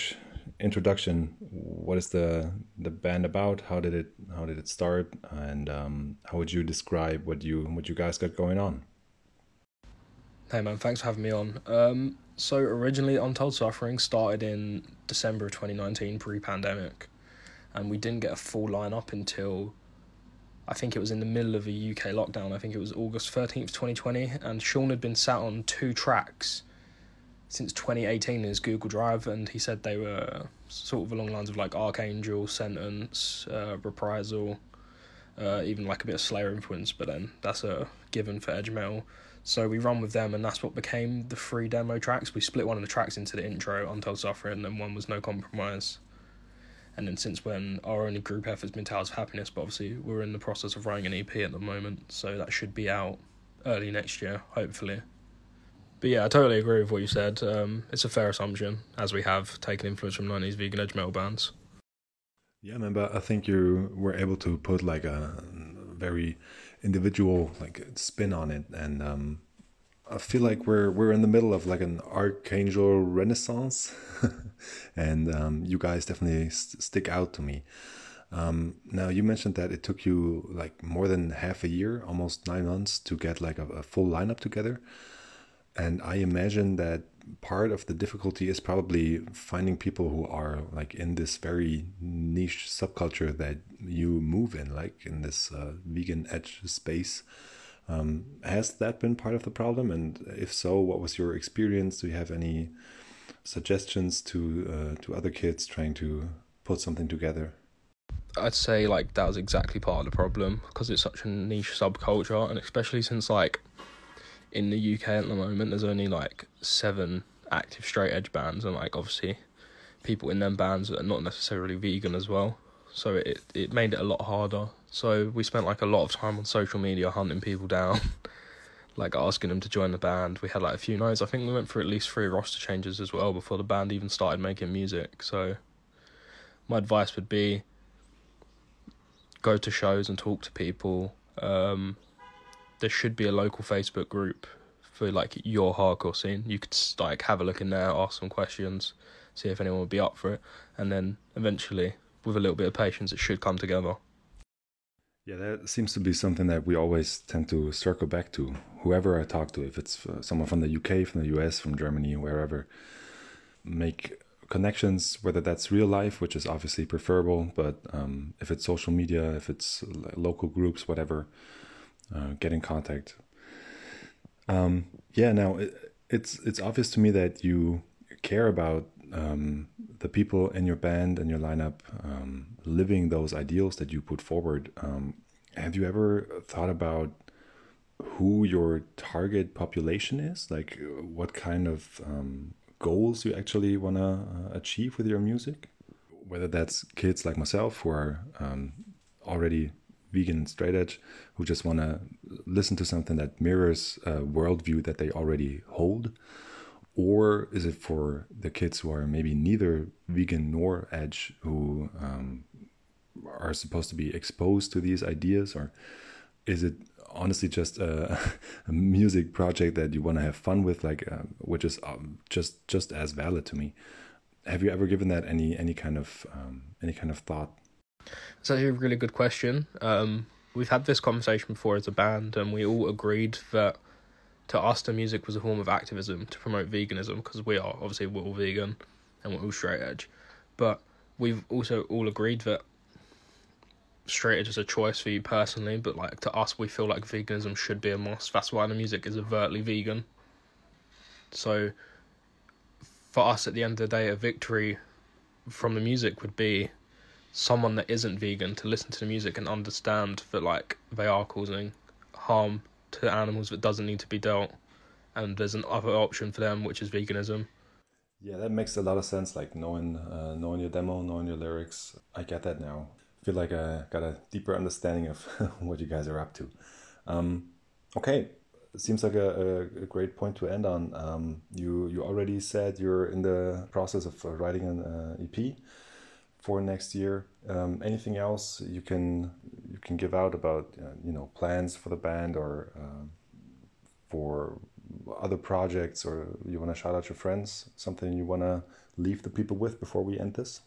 S1: introduction. What is the the band about? How did it how did it start? And um, how would you describe what you what you guys got going on?
S8: Hey man, thanks for having me on. Um, so originally, Untold Suffering started in December of 2019, pre-pandemic, and we didn't get a full lineup until I think it was in the middle of a UK lockdown. I think it was August 13th, 2020, and Sean had been sat on two tracks since 2018 in his Google Drive, and he said they were sort of along the lines of like Arkangel, Sentence, uh, Reprisal, uh, even like a bit of Slayer influence, but then that's a given for edge metal. So we run with them, and that's what became the three demo tracks. We split one of the tracks into the intro, Untold Suffering, and then one was No Compromise. And then since when our only group effort has been Towers of Happiness, but obviously we're in the process of writing an EP at the moment, so that should be out early next year, hopefully. But yeah, I totally agree with what you said. Um, it's a fair assumption, as we have taken influence from 90s vegan edge metal bands.
S1: Yeah, but I think you were able to put like a very individual like spin on it, and um, I feel like we're we're in the middle of like an Arkangel renaissance, and um, you guys definitely st- stick out to me. Um, now you mentioned that it took you like more than half a year, almost nine months, to get like a, a full lineup together, and I imagine that part of the difficulty is probably finding people who are like in this very niche subculture that you move in, like in this uh, vegan edge space. Um, has that been part of the problem? And if so, what was your experience? Do you have any suggestions to uh, to other kids trying to put something together?
S8: I'd say like that was exactly part of the problem because it's such a niche subculture, and especially since like in the UK at the moment, there's only like seven active straight edge bands, and like obviously people in them bands are not necessarily vegan as well. So it it made it a lot harder. So we spent like a lot of time on social media hunting people down, like asking them to join the band. We had like a few no's. I think we went through at least three roster changes as well before the band even started making music. So my advice would be go to shows and talk to people. Um, there should be a local Facebook group for like your hardcore scene. You could like have a look in there, ask some questions, see if anyone would be up for it, and then eventually, with a little bit of patience, it should come together.
S1: Yeah, that seems to be something that we always tend to circle back to. Whoever I talk to, if it's uh, someone from the UK, from the US, from Germany, wherever, make connections, whether that's real life, which is obviously preferable, but um, if it's social media, if it's local groups, whatever, uh, get in contact. Um, yeah, now it, it's it's obvious to me that you care about um, the people in your band and your lineup um, living those ideals that you put forward. Um, have you ever thought about who your target population is? Like, what kind of um, goals you actually want to uh, achieve with your music? Whether that's kids like myself who are um, already vegan straight edge who just want to listen to something that mirrors a worldview that they already hold? Or is it for the kids who are maybe neither vegan nor edge who um, are supposed to be exposed to these ideas? Or is it honestly just a, a music project that you want to have fun with like uh, which is um, just just as valid to me? Have you ever given that any any kind of um, any kind of thought
S8: it's actually a really good question um, we've had this conversation before as a band and we all agreed that to us, the music was a form of activism to promote veganism because we are obviously we're all vegan and we're all straight edge, but we've also all agreed that straight edge is a choice for you personally, but like to us, we feel like veganism should be a must. That's why the music is overtly vegan. So, for us, at the end of the day, a victory from the music would be someone that isn't vegan to listen to the music and understand that like they are causing harm to animals that doesn't need to be dealt, and there's an other option for them, which is veganism.
S1: Yeah, that makes a lot of sense. Like knowing uh, knowing your demo, knowing your lyrics. I get that now. Feel like I got a deeper understanding of what you guys are up to. Um, okay, seems like a, a, great point to end on. Um, you you already said you're in the process of uh, writing an uh, EP for next year. Um, anything else you can you can give out about uh, you know plans for the band or uh, for other projects or you want to shout out your friends? Something you want to leave the people with before we end this?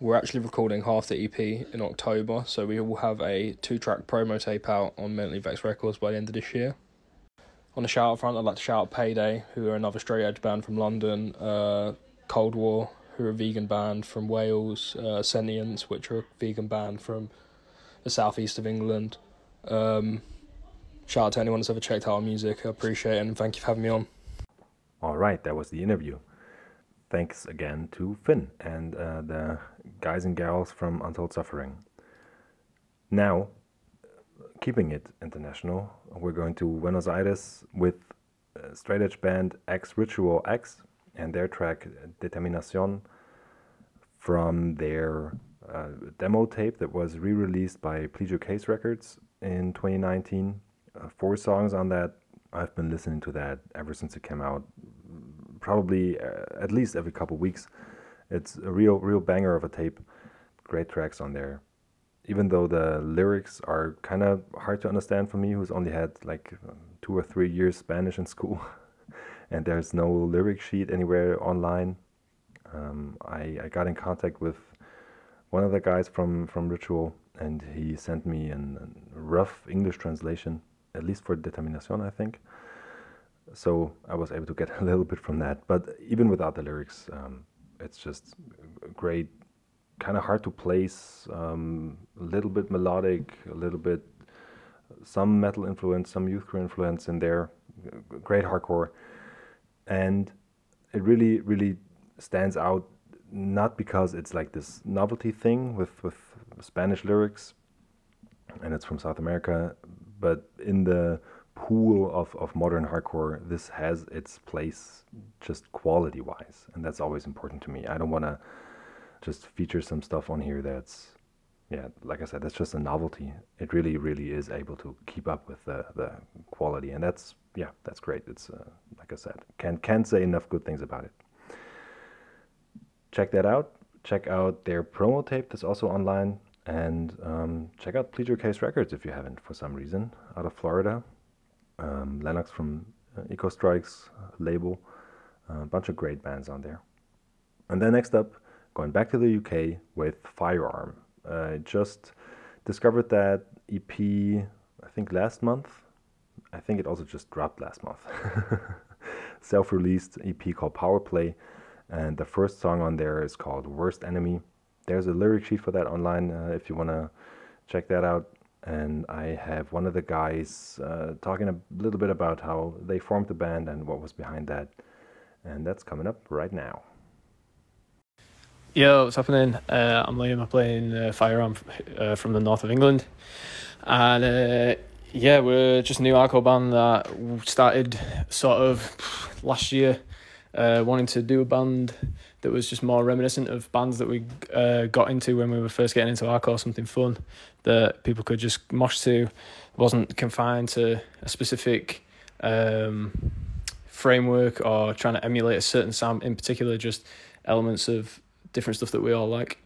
S8: We're actually recording half the EP in October, so we will have a two track promo tape out on Mentally Vexed Records by the end of this year. On the shout out front, I'd like to shout out Payday, who are another straight edge band from London, uh, Cold War, who are vegan band from Wales, uh, which are a vegan band from the southeast of England. Um, shout out to anyone that's ever checked out our music. I appreciate it and thank you for having me on.
S1: All right, that was the interview. Thanks again to Finn and uh, the guys and gals from Untold Suffering. Now, keeping it international, we're going to Buenos Aires with uh, straight edge band X Ritual X and their track Determinación from their uh, demo tape that was re released by Plead Your Case Records in 2019. Uh, four songs on that. I've been listening to that ever since it came out, probably uh, at least every couple weeks. It's a real, real banger of a tape. Great tracks on there. Even though the lyrics are kind of hard to understand for me, who's only had like two or three years Spanish in school. and there's no lyric sheet anywhere online. Um, I, I got in contact with one of the guys from, from Ritual, and he sent me a rough English translation, at least for Determinación, I think. So I was able to get a little bit from that. But even without the lyrics, um, it's just great, kind of hard to place, um, a little bit melodic, a little bit some metal influence, some youthcore influence in there, great hardcore and it really really stands out not because it's like this novelty thing with with Spanish lyrics and it's from South America but in the pool of, of modern hardcore this has its place just quality wise and that's always important to me. I don't want to just feature some stuff on here that's yeah like I said that's just a novelty it really really is able to keep up with the, the quality and that's yeah, that's great. It's uh, like I said, can't can't say enough good things about it. Check that out. Check out their promo tape that's also online, and um, check out Plead Your Case Records if you haven't for some reason out of Florida. Um, Lennox from uh, Ecostrike's uh, label, a bunch of great bands on there. And then next up, going back to the UK with Firearm. I just discovered that EP I think last month I think it also just dropped last month. Self released EP called Power Play, and the first song on there is called Worst Enemy. There's a lyric sheet for that online uh, if you want to check that out. And I have one of the guys uh, talking a little bit about how they formed the band and what was behind that. And that's coming up right now.
S9: Yo, what's happening? Uh, I'm Liam. I'm playing uh, Firearm uh, from the north of England. And uh, yeah, we're just a new hardcore band that started sort of last year, uh, wanting to do a band that was just more reminiscent of bands that we uh, got into when we were first getting into hardcore, something fun that people could just mosh to, wasn't confined to a specific um, framework or trying to emulate a certain sound in particular, just elements of different stuff that we all like.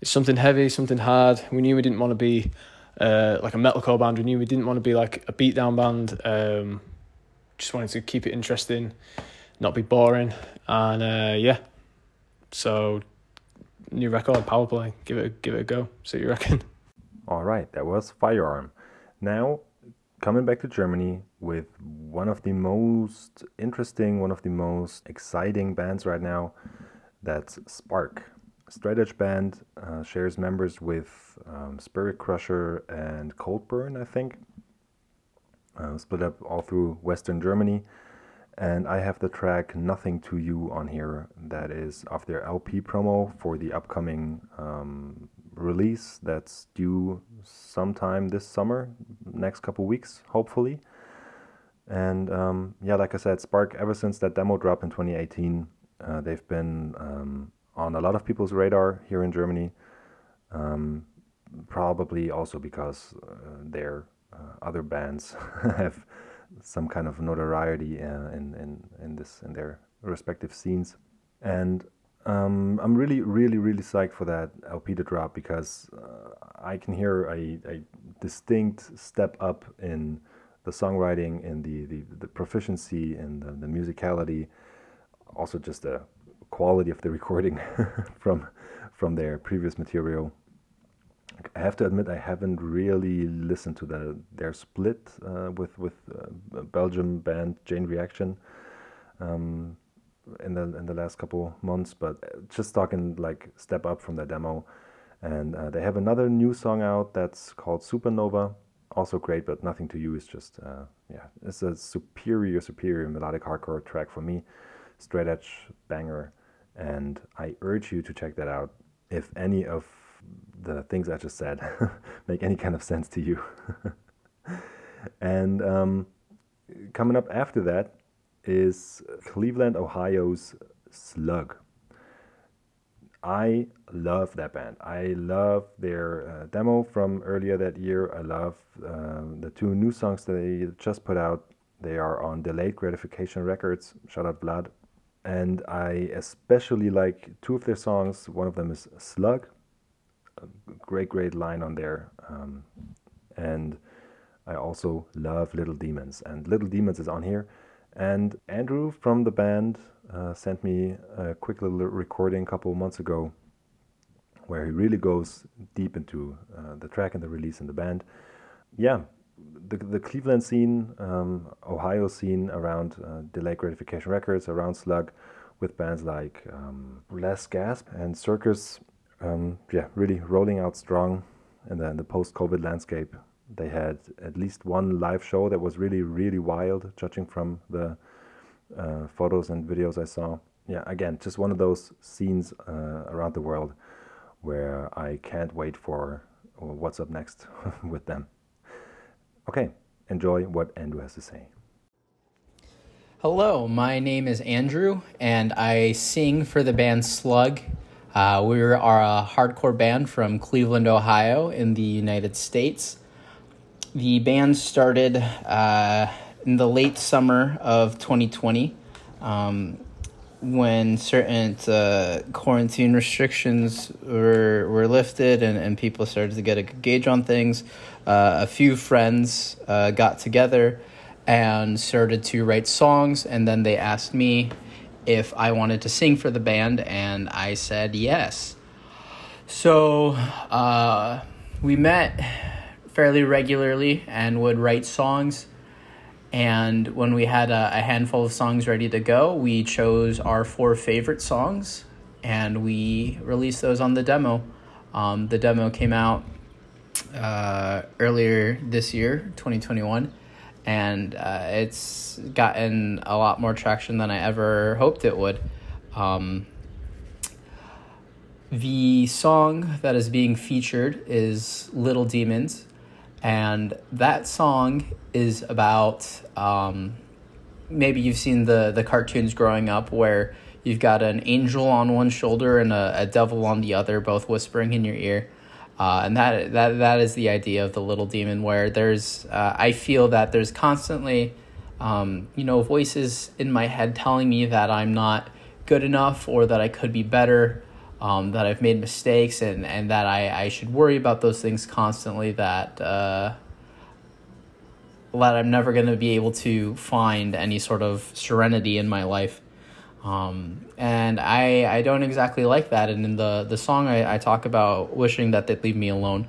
S9: It's something heavy, something hard. We knew we didn't want to be uh, like a metalcore band. We knew we didn't want to be like a beatdown band. Um, just wanted to keep it interesting, not be boring, and uh, yeah. So, new record, power play. Give it, give it a go. See what you reckon.
S1: All right, that was Firearm. Now, coming back to Germany with one of the most interesting, one of the most exciting bands right now. That's Spark. Straight Edge Band uh, shares members with um, Spirit Crusher and Coldburn, I think. Uh, split up all through Western Germany. And I have the track Nothing to You on here that is off their LP promo for the upcoming um, release that's due sometime this summer, next couple weeks, hopefully. And um, yeah, like I said, Spark, ever since that demo drop in 2018, uh, they've been um, on a lot of people's radar here in Germany. Um, probably also because uh, their uh, other bands have some kind of notoriety uh, in, in, in this in their respective scenes. And um, I'm really, really, really psyched for that LP to drop because uh, I can hear a, a, distinct step up in the songwriting, in the, the, the proficiency, and the, the musicality, also just the quality of the recording from from their previous material. I have to admit I haven't really listened to the their split uh, with with uh, Belgium band Chain Reaction. Um, in the in the last couple months, but just talking like step up from the demo. And uh, they have another new song out that's called Supernova, also great, but nothing to you is just uh, yeah, it's a superior superior melodic hardcore track for me, straight edge banger, and I urge you to check that out if any of the things I just said make any kind of sense to you. and um, coming up after that is Cleveland, Ohio's Slug. I love that band. I love their uh, demo from earlier that year. I love uh, the two new songs that they just put out. They are on Delayed Gratification Records. Shout out Vlad. And I especially like two of their songs. One of them is Slug. Great, great line on there. Um, and I also love Little Demons. And Little Demons is on here. And Andrew from the band uh, sent me a quick little recording a couple months ago where he really goes deep into uh, the track and the release and the band. Yeah, the, the Cleveland scene, um, Ohio scene around uh, Delayed Gratification Records, around Slug, with bands like um, Last Gasp and Circus, um, yeah, really rolling out strong in the, the post COVID landscape. They had at least one live show that was really, really wild, judging from the uh, photos and videos I saw. Yeah, again, just one of those scenes uh, around the world where I can't wait for what's up next with them. Okay, enjoy what Andrew has to say.
S10: Hello, my name is Andrew, and I sing for the band Slug. Uh, we are a hardcore band from Cleveland, Ohio, in the United States the band started uh, in the late summer of 2020 um, when certain uh, quarantine restrictions were, were lifted and, and people started to get a gauge on things. Uh, a few friends uh, got together and started to write songs, and then they asked me if I wanted to sing for the band, and I said yes. So uh, we met fairly regularly and would write songs. And when we had a, a, handful of songs ready to go, we chose our four favorite songs and we released those on the demo. Um, the demo came out uh, earlier this year, 2021, and uh, it's gotten a lot more traction than I ever hoped it would. Um, the song that is being featured is Little Demons and that song is about um, maybe you've seen the the cartoons growing up where you've got an angel on one shoulder and a, a devil on the other, both whispering in your ear. Uh, and that that that is the idea of the little demon, where there's uh, I feel that there's constantly, um, you know, voices in my head telling me that I'm not good enough or that I could be better, um, that I've made mistakes and, and that I, I should worry about those things constantly, that, uh, that I'm never going to be able to find any sort of serenity in my life. Um, and I, I don't exactly like that. And in the, the song, I, I talk about wishing that they'd leave me alone.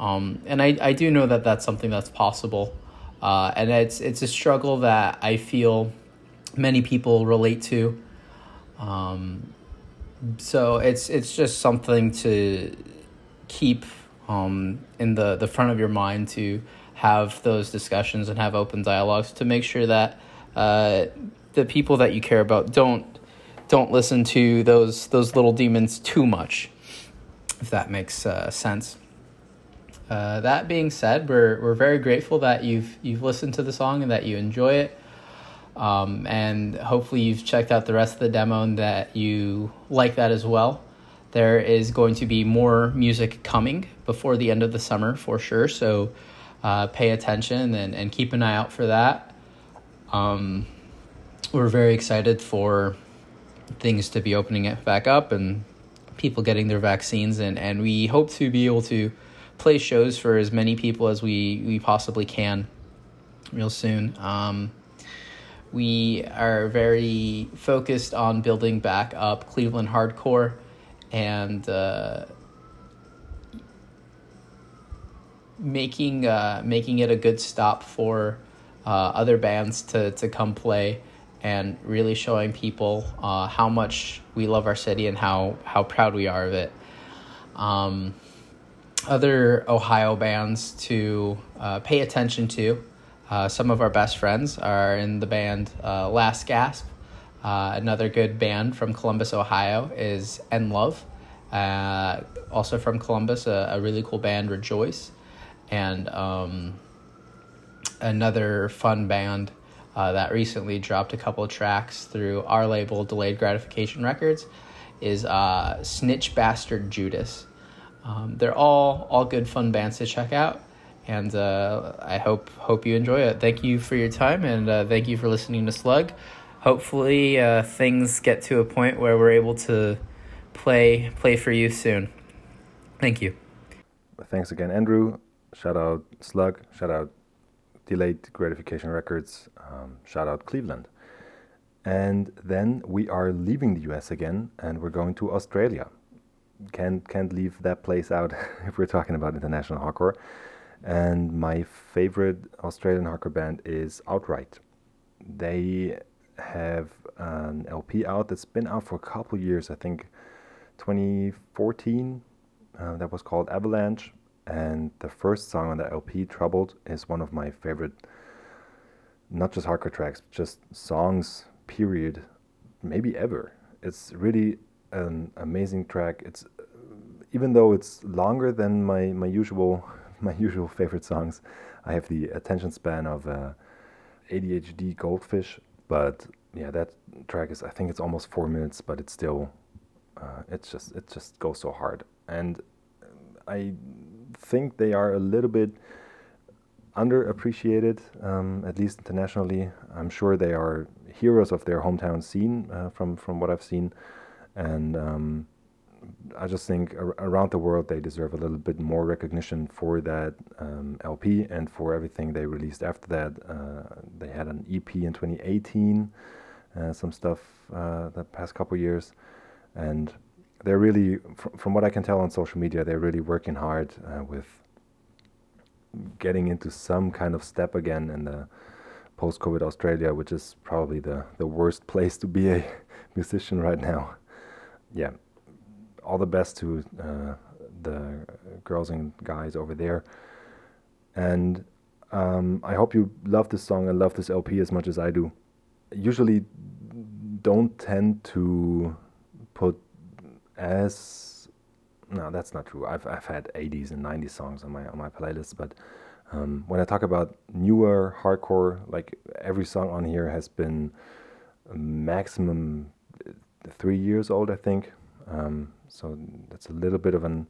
S10: Um, and I, I do know that that's something that's possible. uh, and it's it's a struggle that I feel many people relate to. Um, so it's it's just something to keep um, in the, the front of your mind to have those discussions and have open dialogues to make sure that uh, the people that you care about don't don't listen to those those little demons too much, if that makes uh, sense. Uh, that being said, we're we're very grateful that you've you've listened to the song and that you enjoy it. Um, and hopefully you've checked out the rest of the demo and that you like that as well. There is going to be more music coming before the end of the summer for sure, so uh, pay attention and, and keep an eye out for that. Um, we're very excited for things to be opening it back up and people getting their vaccines, and, and we hope to be able to play shows for as many people as we, we possibly can real soon. Um, we are very focused on building back up Cleveland hardcore and uh, making uh, making it a good stop for uh, other bands to, to come play and really showing people uh, how much we love our city and how, how proud we are of it. Um, other Ohio bands to uh, pay attention to uh, some of our best friends are in the band uh, Last Gasp. Uh, another good band from Columbus, Ohio is End Love. Uh, also from Columbus, a, a, really cool band, Rejoice. And um, another fun band uh, that recently dropped a couple tracks through our label, Delayed Gratification Records, is uh, Snitch Bastard Judas. Um, they're all all good fun bands to check out and uh, I hope hope you enjoy it. Thank you for your time, and uh, thank you for listening to Slug. Hopefully, uh, things get to a point where we're able to play play for you soon. Thank you.
S1: Thanks again, Andrew. Shout out Slug. Shout out Delayed Gratification Records. Um, shout out Cleveland. And then we are leaving the US again, and we're going to Australia. Can't can't leave that place out if we're talking about international hardcore. And my favorite Australian hardcore band is Outright. They have an LP out that's been out for a couple years, I think 2014. Uh, that was called Avalanche. And the first song on the LP, Troubled, is one of my favorite, not just hardcore tracks, just songs, period, maybe ever. It's really an amazing track. It's even though it's longer than my, my usual my usual favorite songs. I have the attention span of uh, ADHD goldfish, but yeah, that track is I think it's almost four minutes, but it's still uh, it's just it just goes so hard, and I think they are a little bit underappreciated, um, at least internationally. I'm sure they are heroes of their hometown scene uh, from from what I've seen, and um, I just think ar- around the world they deserve a little bit more recognition for that um, LP and for everything they released after that. Uh, they had an EP in 2018, uh, some stuff uh, the past couple years, and they're really, fr- from what I can tell on social media, they're really working hard uh, with getting into some kind of step again in the post-COVID Australia, which is probably the the worst place to be a musician right now. Yeah, all the best to uh, the girls and guys over there. And um, I hope you love this song and love this LP as much as I do. Usually, don't tend to put as no, that's not true. I've I've had 80s and 90s songs on my on my playlist, but um, when I talk about newer hardcore, like every song on here has been maximum three years old, I think. Um, so that's a little bit of an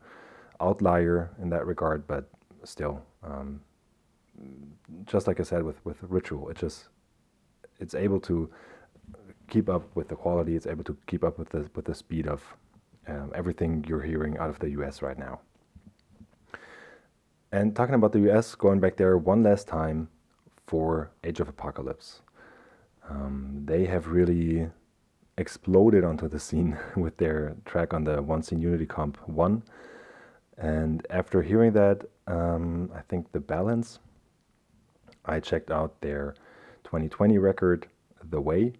S1: outlier in that regard, but still, um, just like I said with with Ritual, it just it's able to keep up with the quality. It's able to keep up with the with the speed of um, everything you're hearing out of the U.S. right now. And talking about the U.S., going back there one last time for Age of Apocalypse, um, they have really exploded onto the scene with their track on the One Scene Unity Comp 1. And after hearing that, um, I think the balance, I checked out their 2020 record, The Way,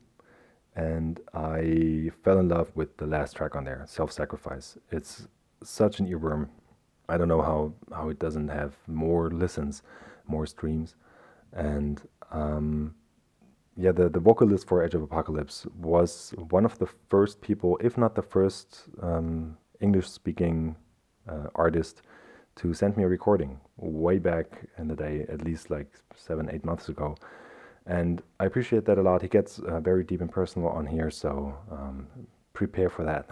S1: and I fell in love with the last track on there, Self Sacrifice. It's such an earworm. I don't know how, how it doesn't have more listens, more streams. And um, yeah, the, the vocalist for Age of Apocalypse was one of the first people, if not the first um, English speaking uh, artist to send me a recording way back in the day, at least like seven, eight months ago. And I appreciate that a lot. He gets uh, very deep and personal on here, so um, prepare for that.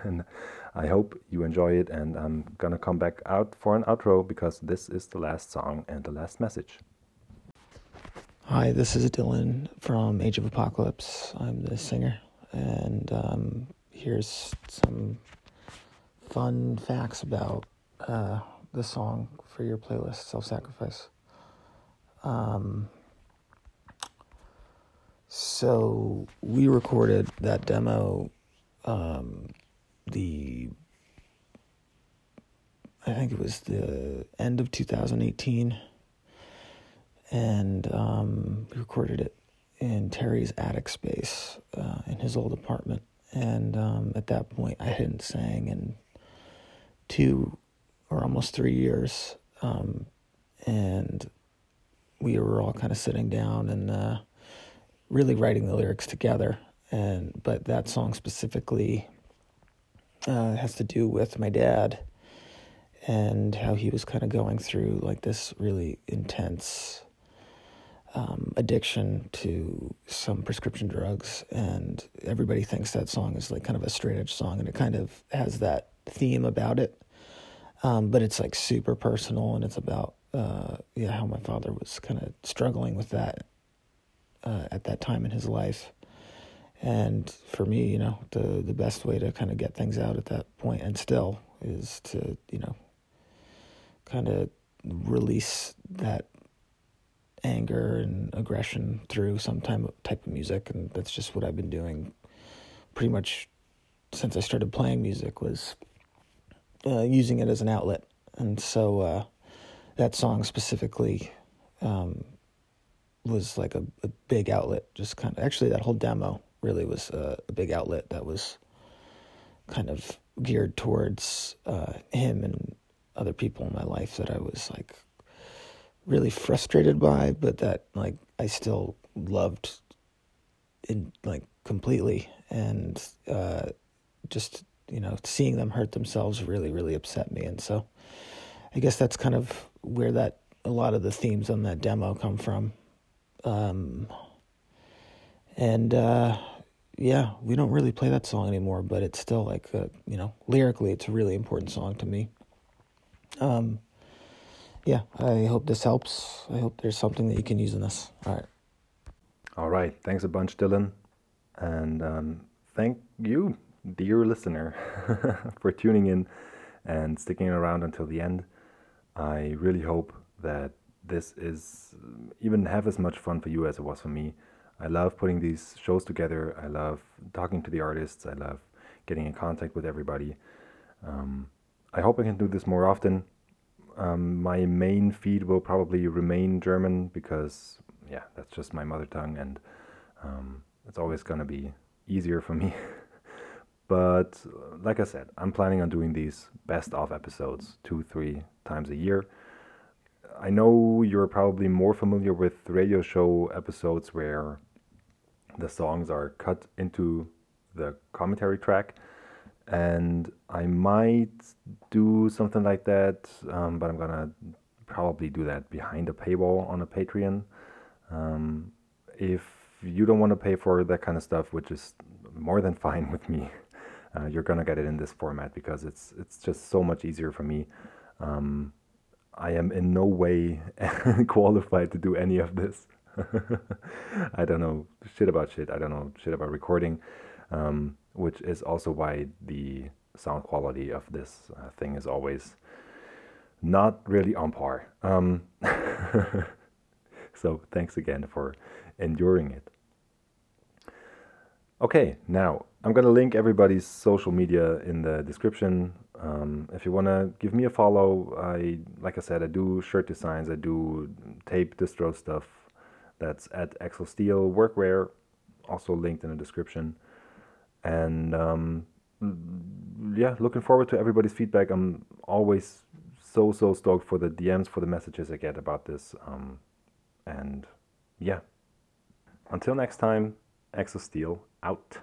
S1: and I hope you enjoy it. And I'm gonna come back out for an outro because this is the last song and the last message.
S11: Hi, this is Dylan from Age of Apocalypse. I'm the singer, and um, here's some fun facts about uh, the song for your playlist, Self Sacrifice. Um, so we recorded that demo um, the I think it was the end of 2018 and um, we recorded it in Terry's attic space uh, in his old apartment. And um, at that point, I hadn't sang in two or almost three years, um, and we were all kind of sitting down and uh, really writing the lyrics together. And but that song specifically uh, has to do with my dad and how he was kind of going through like this really intense um, addiction to some prescription drugs, and everybody thinks that song is like kind of a straight edge song, and it kind of has that theme about it. Um, but it's like super personal, and it's about uh, yeah how my father was kind of struggling with that uh, at that time in his life. And for me, you know, the the best way to kind of get things out at that point, and still, is to you know, kind of release that anger and aggression through some type of, type of music, and that's just what I've been doing pretty much since I started playing music was uh, using it as an outlet, and so uh, that song specifically um, was like a, a, big outlet. Just kind of actually that whole demo really was a, a big outlet that was kind of geared towards uh, him and other people in my life that I was like really frustrated by, but that like I still loved in like completely. And uh, just you know seeing them hurt themselves really really upset me. And so I guess that's kind of where that a lot of the themes on that demo come from. Um, and uh, yeah we don't really play that song anymore but it's still like a, you know lyrically it's a really important song to me. Um, yeah, I hope this helps. I hope there's something that you can use in this. All right.
S1: All right. Thanks a bunch, Dylan. And um, thank you, dear listener, for tuning in and sticking around until the end. I really hope that this is even half as much fun for you as it was for me. I love putting these shows together. I love talking to the artists. I love getting in contact with everybody. Um, I hope I can do this more often. Um, my main feed will probably remain German because, yeah, that's just my mother tongue, and um, it's always gonna be easier for me. but like I said, I'm planning on doing these best of episodes two, three times a year. I know you're probably more familiar with radio show episodes where the songs are cut into the commentary track and I might do something like that, um, but I'm gonna probably do that behind a paywall on a Patreon. Um, if you don't want to pay for that kind of stuff, which is more than fine with me, uh, you're gonna get it in this format because it's it's just so much easier for me. Um, I am in no way qualified to do any of this. I don't know shit about shit. I don't know shit about recording. Um, which is also why the sound quality of this uh, thing is always not really on par. Um, so thanks again for enduring it. Okay, now I'm gonna link everybody's social media in the description. Um, if you wanna give me a follow, I like I said, I do shirt designs, I do tape distro stuff. That's at Exosteel Workwear, also linked in the description. And um, yeah, looking forward to everybody's feedback. I'm always so so stoked for the DMs for the messages I get about this. Um, and yeah, until next time, Exosteel out.